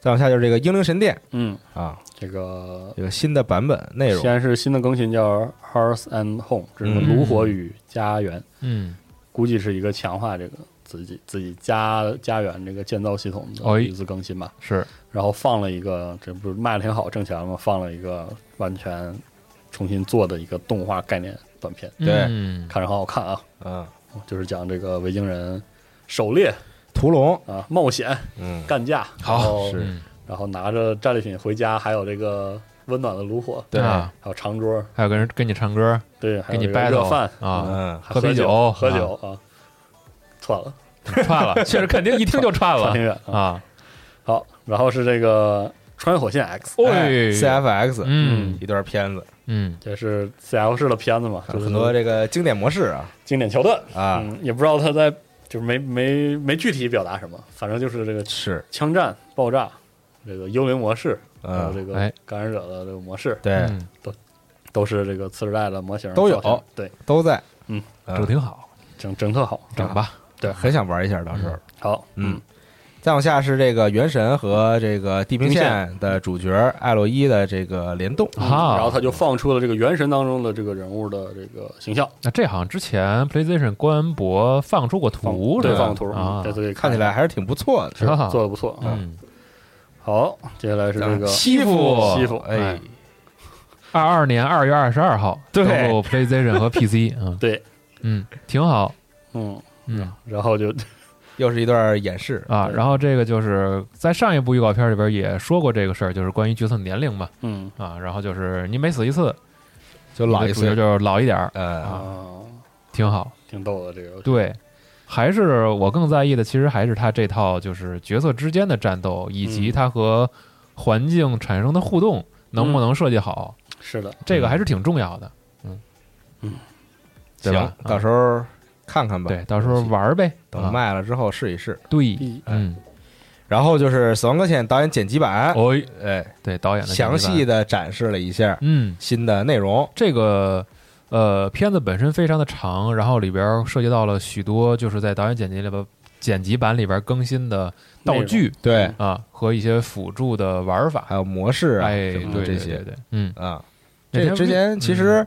再往下就是这个英灵神殿嗯，啊，这个这个新的版本内容，先是新的更新叫 Hearth and Home，这是嗯。炉火与家园，嗯，估计是一个强化这个自己自己家家园这个建造系统的哎一次更新吧。是，然后放了一个，这不是卖的挺好，挣钱了吗？放了一个完全重新做的一个动画概念短片，对嗯看着很好看啊，嗯，就是讲这个维京人狩猎屠龙，啊、冒险、嗯，干架，好然后是嗯然后拿着战利品回家，还有这个温暖的炉火，对，啊，还有长桌，还有跟人跟你唱歌，对，还给你有这个热饭啊，喝啤酒酒，喝啊酒啊，错了，串了，确实肯定一听就串了。差挺远啊。啊，好，然后是这个穿越火线 X、哎》CFX，嗯。一段片子，嗯。这是 CF 式的片子嘛，就是很多这个经典模式啊。经典桥段啊，嗯，也不知道他在就是没没没具体表达什么，反正就是这个是，枪战、爆炸，这个幽灵模式，还有嗯，这个哎。感染者的这个模式，对，都都是这个次时代的模型都有。对，都在，嗯，整得挺好，整整特好，整吧，对很想玩一下，到时。候。好，嗯，再往下是这个《原神》和这个《地平线》的主角艾洛伊的这个联动，啊，然后他就放出了这个原神当中的这个人物的这个形象，那这好像之前 PlayStation 官博放出过图，对，放图啊，这次可以看起来还是挺不错的。做的不错啊。嗯，好，接下来是这个西服，西服哎哎，二二年二月二十二号对登陆 PlayStation 和 PC，嗯。对，嗯，挺好，嗯，嗯。然后就 又是一段演示啊，然后这个就是在上一部预告片里边也说过这个事儿，就是关于角色年龄嘛，嗯。啊，然后就是你每死一次，就老一岁，你的主角就是老一点儿，呃，啊，挺好。挺逗的这个，对，还是我更在意的，其实还是他这套就是角色之间的战斗，以及嗯。他和环境产生的互动能不能设计好，是的，这个还是挺重要的。嗯。嗯，对吧？行？到时候看看吧。对，到时候玩儿呗。等啊卖了之后试一试。对，嗯，然后就是《死亡搁浅》导演剪辑版，哦，哎，对，导演的详细的，展示了一下嗯，新的内容。这个。呃，片子本身非常的长，然后里边涉及到了许多就是在导演剪辑里边剪辑版里边更新的道具对，啊和一些辅助的玩法，还有模式啊哎，什么的这些对对对对，嗯，啊。这之前其实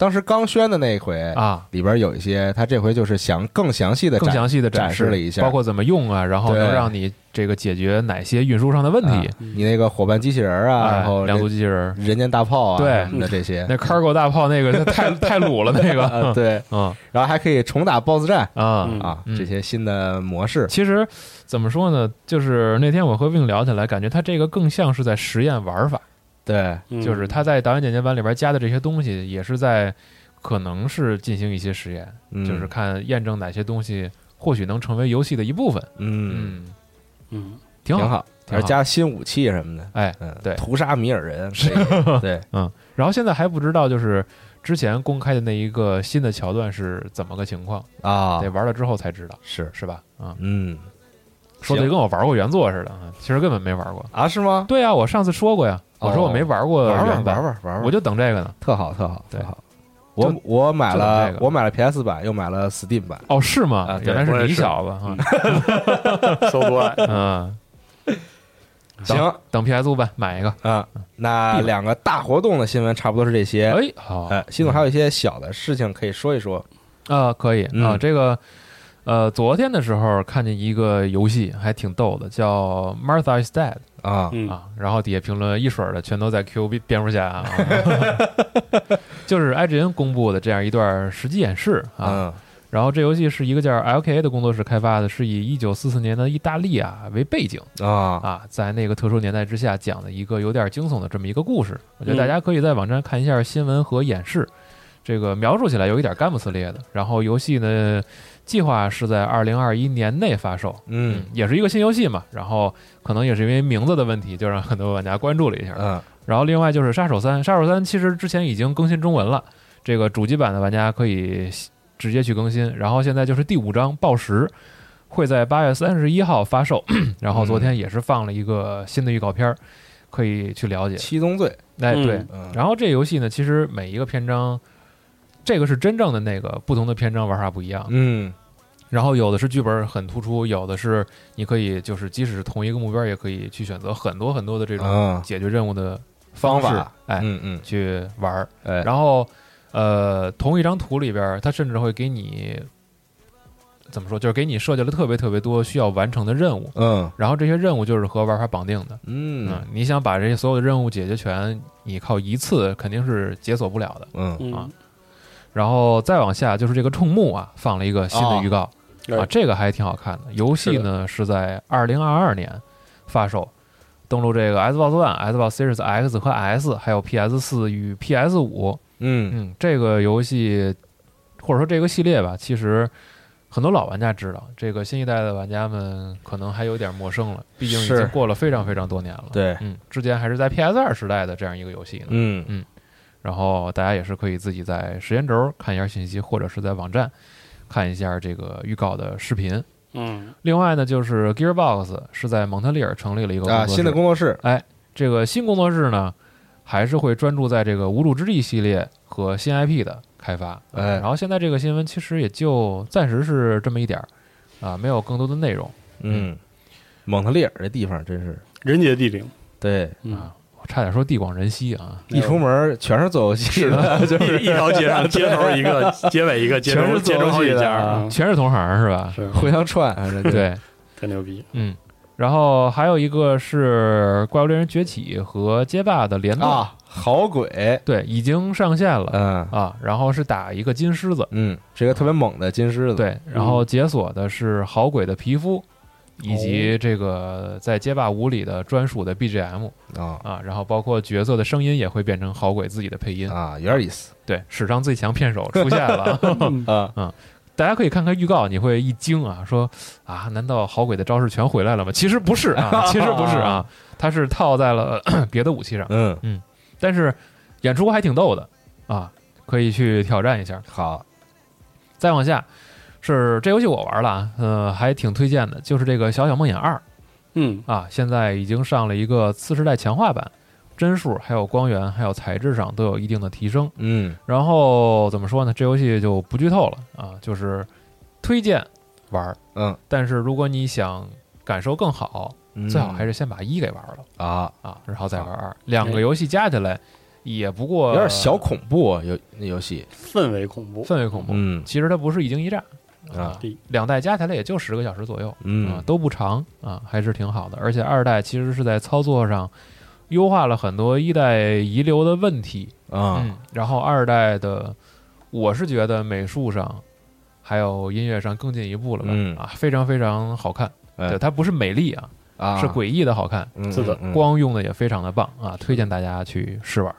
当时刚宣的那一回啊，里边有一些，他这回就是详更详细的更详细的展示示了一下。包括怎么用啊，然后能让你这个解决哪些运输上的问题。啊，你那个伙伴机器人啊，哎然后两足机器人，人间大炮啊对。什么的这些。那 cargo 大炮那个 太太鲁了那啊，个，对，嗯。然后还可以重打 BOSS 战。啊。嗯。啊，嗯。这些新的模式，其实怎么说呢？就是那天我和 Win 聊起来，感觉他这个更像是在实验玩法，对，嗯就是他在导演剪辑版里边加的这些东西，也是在可能是进行一些实验，嗯就是看验证哪些东西或许能成为游戏的一部分。嗯，嗯，嗯挺好。挺好，挺好而加新武器什么的，哎，嗯，对屠杀米尔人，可 以对，嗯，然后现在还不知道，就是之前公开的那一个新的桥段是怎么个情况，啊得，玩了之后才知道，是，是吧？啊、嗯，说的行跟我玩过原作似的啊，其实根本没玩过。啊，是吗？对啊，我上次说过呀，我说我没玩过玩玩原版，玩玩玩玩，我就等这个呢。特好特好特好。我我买了我买了 PS 版，又买了 Steam 版，哦，是吗？原来是你小子啊，搜多爱，嗯，行等 PS 五版买一个。啊，那两个大活动的新闻差不多是这些。哎，好，哎，系统还有一些小的事情可以说一说。啊，可以嗯啊，这个。呃，昨天的时候看见一个游戏还挺逗的，叫 Martha is Dead 啊，嗯。啊，然后底下评论一水儿的全都在 Q 蝙蝙蝠侠啊，就是 IGN 公布的这样一段实际演示啊，嗯。然后这游戏是一个叫 LKA 的工作室开发的，是以一九四四年的意大利啊为背景啊，啊，在那个特殊年代之下讲的一个有点惊悚的这么一个故事。我觉得嗯。大家可以在网站看一下新闻和演示，这个描述起来有一点干不呲咧的。然后游戏呢，计划是在二零二一年内发售，嗯也是一个新游戏嘛。然后可能也是因为名字的问题，就让很多玩家关注了一下。嗯然后另外就是《杀手三》，《杀手三》其实之前已经更新中文了，这个主机版的玩家可以直接去更新。然后现在就是第五章《暴食》会在八月三十一号发售，然后昨天也是放了一个新的预告片儿，可以去了解。七宗罪，哎，嗯对。嗯然后这游戏呢，其实每一个篇章，这个是真正的那个不同的篇章玩法不一样。嗯。然后有的是剧本很突出，有的是你可以就是即使是同一个目标，也可以去选择很多很多的这种啊。解决任务的方法哎，嗯嗯，去玩儿。哎，然后，呃，同一张图里边儿，它甚至会给你怎么说，就是给你设计了特别特别多需要完成的任务，嗯。然后这些任务就是和玩法绑定的。嗯。嗯，你想把这些所有的任务解决全，你靠一次肯定是解锁不了的。嗯。嗯。啊然后再往下就是这个冲木啊，放了一个新的预告、哎啊，这个还挺好看的。游戏呢是在二零二二年发售，登录这个 Xbox One、Xbox Series X 和 S，还有 PS 四与 PS 五。嗯嗯，这个游戏或者说这个系列吧，其实很多老玩家知道，这个新一代的玩家们可能还有点陌生了，毕竟已经过了非常非常多年了。对嗯，之前还是在 PS 二时代的这样一个游戏呢。嗯然后大家也是可以自己在时间轴看一下信息，或者是在网站看一下这个预告的视频。嗯另外呢，就是 Gearbox 是在蒙特利尔成立了一个工啊，作室新的工作室哎这个新工作室呢，还是会专注在这个《无主之地》系列和新 IP 的开发。哎然后现在这个新闻其实也就暂时是这么一点儿啊，没有更多的内容嗯，蒙特利尔这地方真是人杰地灵，对，嗯，啊。我差点说地广人稀啊，一出门全是做游戏的，就是一一条街上 街头一个，街尾一个，街全是中街中好几做游戏的家，啊嗯全是同行是吧？是互相串，对，太牛逼，嗯。然后还有一个是《怪物猎人崛起》和街霸的联动，啊，好鬼，对，已经上线了、嗯。啊。然后是打一个金狮子，嗯，是一个特别猛的金狮子，，对，然后解锁的是好鬼的皮肤，以哦及这个在街霸五里的专属的 BGM 啊啊，然后包括角色的声音也会变成好鬼自己的配音。啊，有点意思对，史上最强骗手出现了，啊，大家可以看看预告，你会一惊啊，说啊，难道好鬼的招式全回来了吗？其实不是啊，其实不是啊，它是套在了 别的武器上，嗯嗯，但是演出还挺逗的啊，可以去挑战一下。好，再往下是这游戏我玩了啊，呃，还挺推荐的，就是这个《小小梦魇二》嗯。啊，现在已经上了一个次世代强化版，帧数还有光源还有材质上都有一定的提升。嗯。然后怎么说呢？这游戏就不剧透了啊，就是推荐玩。儿，嗯，但是如果你想感受更好，嗯。最好还是先把一给玩了。啊，啊，然后再玩。二。两个游戏加起来也不过有点小恐怖啊游那游戏，氛围恐怖，氛围恐怖。嗯。其实它不是一惊一乍啊，两代加起来也就十个小时左右，啊嗯，都不长啊，还是挺好的。而且二代其实是在操作上优化了很多一代遗留的问题，啊嗯，然后二代的，我是觉得美术上还有音乐上更进一步了吧，嗯啊，非常非常好看。哎对，它不是美丽啊，啊，是诡异的好看，嗯，是的嗯，光用的也非常的棒啊，推荐大家去试玩。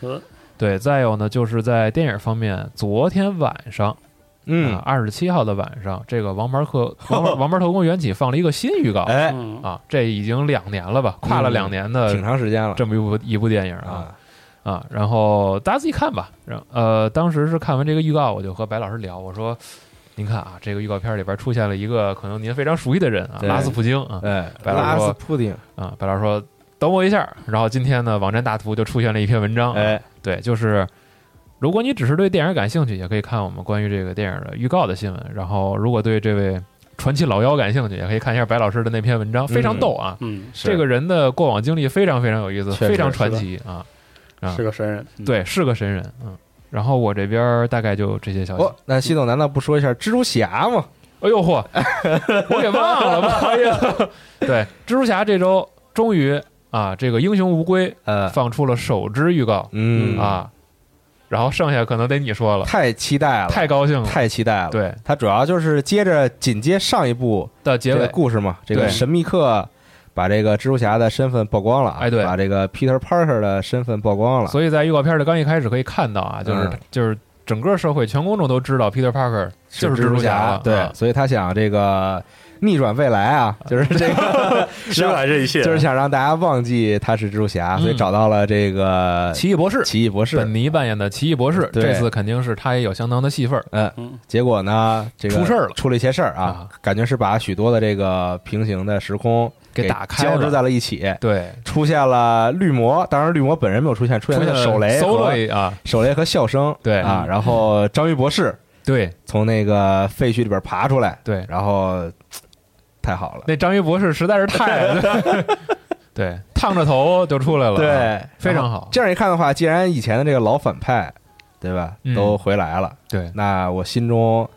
和对，再有呢，就是在电影方面，昨天晚上。嗯。啊，，二十七号的晚上，这个《王牌客 王牌王牌特工缘起》放了一个新预告，哎，嗯。啊，这已经两年了吧，跨了两年的挺长时间了。这么一部一部电影啊。啊，啊，然后大家自己看吧。然后呃，当时是看完这个预告，我就和白老师聊，我说：“您看啊，这个预告片里边出现了一个可能您非常熟悉的人啊，拉斯普京啊哎，白老师拉说斯普丁，啊。”白老师说：“等我一下。”然后今天呢，网站大图就出现了一篇文章，啊。哎，对，就是如果你只是对电影感兴趣，也可以看我们关于这个电影的预告的新闻。然后，如果对这位传奇老妖感兴趣，也可以看一下白老师的那篇文章，非常逗啊。这个人的过往经历非常非常有意思，非常传奇啊。啊是个神人，嗯，对，是个神人，嗯。然后我这边大概就这些消息。哦，那西总难道不说一下蜘蛛侠吗？哎呦嚯，我给忘了，不好意思。对，蜘蛛侠这周终于啊，这个英雄无归呃，放出了首支预告嗯，啊，然后剩下可能得你说了，太期待了，太高兴了。太期待了。，对。它主要就是接着紧接上一部的结尾，故事嘛，这个神秘客把这个蜘蛛侠的身份曝光了啊，哎对。把这个 Peter Parker 的身份曝光了，所以在预告片的刚一开始可以看到啊，就是嗯。就是整个社会全公众都知道 Peter Parker 就是蜘蛛侠了，对，啊。所以他想这个逆转未来啊，就是这个 修改这一切，就是想让大家忘记他是蜘蛛侠，所以嗯找到了这个奇异博士，奇异博士。本。尼扮演的奇异博士，这次肯定是他也有相当的戏份儿。嗯，嗯。结果呢，这个出事儿了。出了一些事儿啊啊，感觉是把许多的这个平行的时空给打开交织在了一起，对，出现了绿魔，当然绿魔本人没有出现，出现了了手雷啊，手雷和笑声，对。啊，然后章鱼博士对。从那个废墟里边爬出来，对，然后太好了，那章鱼博士实在是太 对，烫着头就出来了，啊，对，非常好。这样一看的话，既然以前的这个老反派，对吧，嗯。都回来了，对，那我心中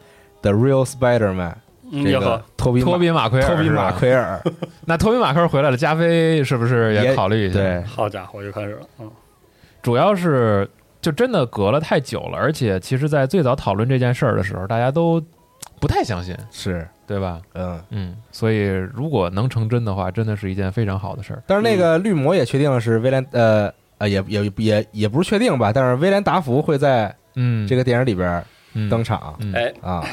的 Real Spider-Man 这个嗯也好，托比托比马奎尔，托比马奎尔，那托比马奎尔回来了，加菲是不是也考虑一下？，对，好家伙，又开始了，嗯，主要是就真的隔了太久了，而且其实，在最早讨论这件事儿的时候，大家都不太相信，是，对吧？嗯。嗯，所以如果能成真的话，真的是一件非常好的事儿。但是那个绿魔也确定了是威廉，呃呃，也也也也不是确定吧，但是威廉达福会在嗯，这个电影里边嗯登场嗯哎，啊。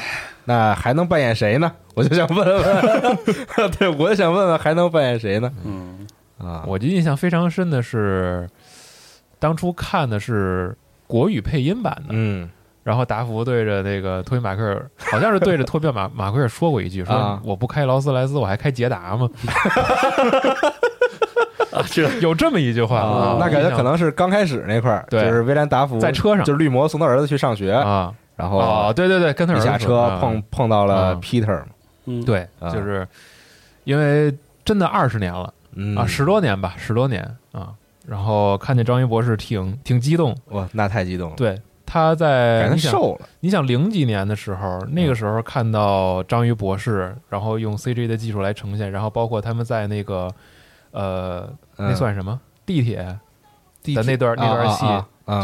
那还能扮演谁呢？我就想问问，对我就想问问还能扮演谁呢？嗯，啊，我就印象非常深的是，当初看的是国语配音版的，嗯然后达福对着那个托比马奎尔，好像是对着托比马 马奎尔说过一句，说啊我不开劳斯莱斯，我还开捷达吗？啊，这 有这么一句话啊，那感觉可能是刚开始那块儿，对就是威廉达福在车上就是绿魔送他儿子去上学，啊，然后哦，对对对，跟他儿子下车碰碰到了啊 Peter 嘛，嗯，对，啊就是因为真的二十年了嗯啊，十多年吧，十多年啊，然后看见章鱼博士挺挺激动，哇，那太激动了，对，他在你想瘦了，你想零几年的时候，那个时候看到章鱼博士，然后用 CG 的技术来呈现，然后包括他们在那个呃，那嗯算什么？地铁地的那段那段戏，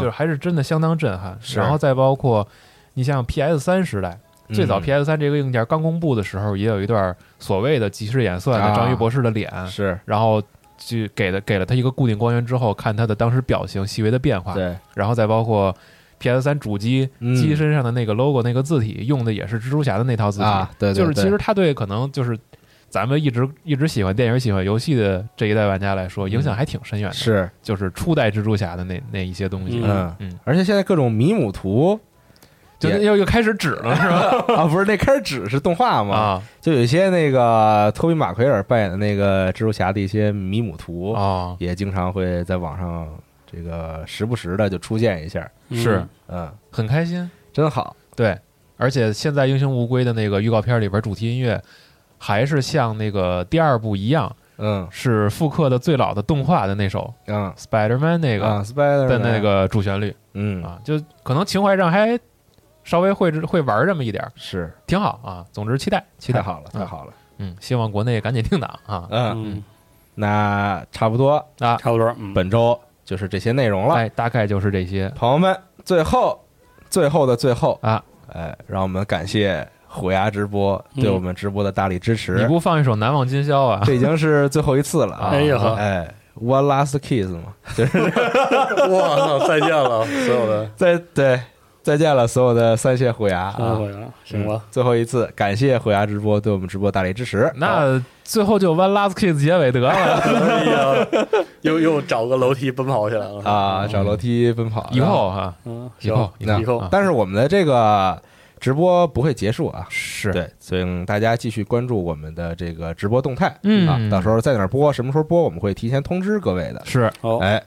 就是还是真的相当震撼。然后再包括你想想 PS 三时代，最早嗯 PS 三这个硬件刚公布的时候，也有一段所谓的即时演算的啊。章鱼博士的脸，是。然后就给了给了他一个固定光源之后，看他的当时表情细微的变化，对，然后再包括 PS 三主机嗯机身上的那个 logo 那个字体，用的也是蜘蛛侠的那套字体，啊对对就是其实他对可能就是咱们一直一直喜欢电影、喜欢游戏的这一代玩家来说，影响还挺深远的，是，就是初代蜘蛛侠的那那一些东西，嗯。嗯，而且现在各种迷母图就也又又开始指了是吧？啊，不是那开始纸是动画嘛，啊。就有一些那个托比马奎尔扮演的那个蜘蛛侠的一些迷母图，啊，也经常会在网上这个时不时的就出现一下，是。嗯，很开心，真好，对，而且现在《英雄无归》的那个预告片里边主题音乐。还是像那个第二部一样，嗯。是复刻的最老的动画的那首嗯。Spider-Man 那个啊，Spider 的那个主旋律。嗯。啊，就可能情怀上还稍微会会玩这么一点儿，是。挺好啊。总之期待期待。好了，太好了，嗯，希望国内赶紧定档啊。嗯，嗯，那差不多。啊！差不多，嗯，本周就是这些内容了，哎，大概就是这些朋友们，最后最后的最后，啊。哎，让我们感谢虎牙直播嗯对我们直播的大力支持。你不放一首《难忘今宵》啊？这已经是最后一次了啊！哎呀哎，One Last Kiss 嘛，就是 我操，再见了，所有的 再对再见了，所有的三线虎牙啊！行吧嗯，最后一次，感谢虎牙直播对我们直播大力支持。那最后就 One Last Kiss 结尾得了。哎呀，又又找个楼梯奔跑起来了啊，找楼梯奔跑。以后哈，嗯，以后以后啊但是我们的这个直播不会结束啊，是对，请大家继续关注我们的这个直播动态，嗯啊，到时候在哪儿播，什么时候播，我们会提前通知各位的。是哦，哎，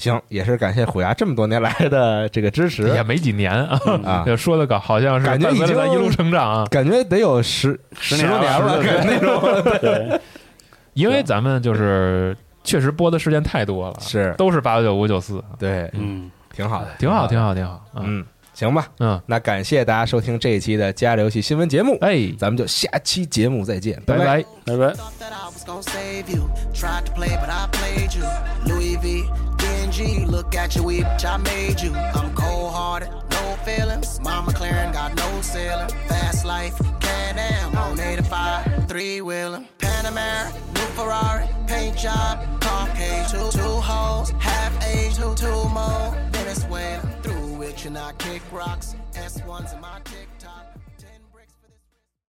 行，也是感谢虎牙这么多年来的这个支持。也没几年啊，啊，就 说的搞好像是感觉已经着咱一路成长啊。感觉得有十十年了多年了，十多感觉那种 对，因为咱们就是确实播的时间太多了，是。都是八九五九四，对，嗯，挺好的，挺好，挺好挺好。嗯。嗯，行吧，嗯，那感谢大家收听这一期的家里游戏新闻节目，哎，咱们就下期节目再见，拜拜拜。拜拜。Thought that I was gonna save you. Tried to play, but I played you. Louis V, DNG, look at you, bitch, I made you. I'm cold hearted, no feelings. My McLaren got no ceiling. Fast life, can am on 85, three wheeling. Panamera, new Ferrari, paint job, cage, two, two hoes, half age, two, two more. Venezuela, through which and I kick rocks. S1s in my dick.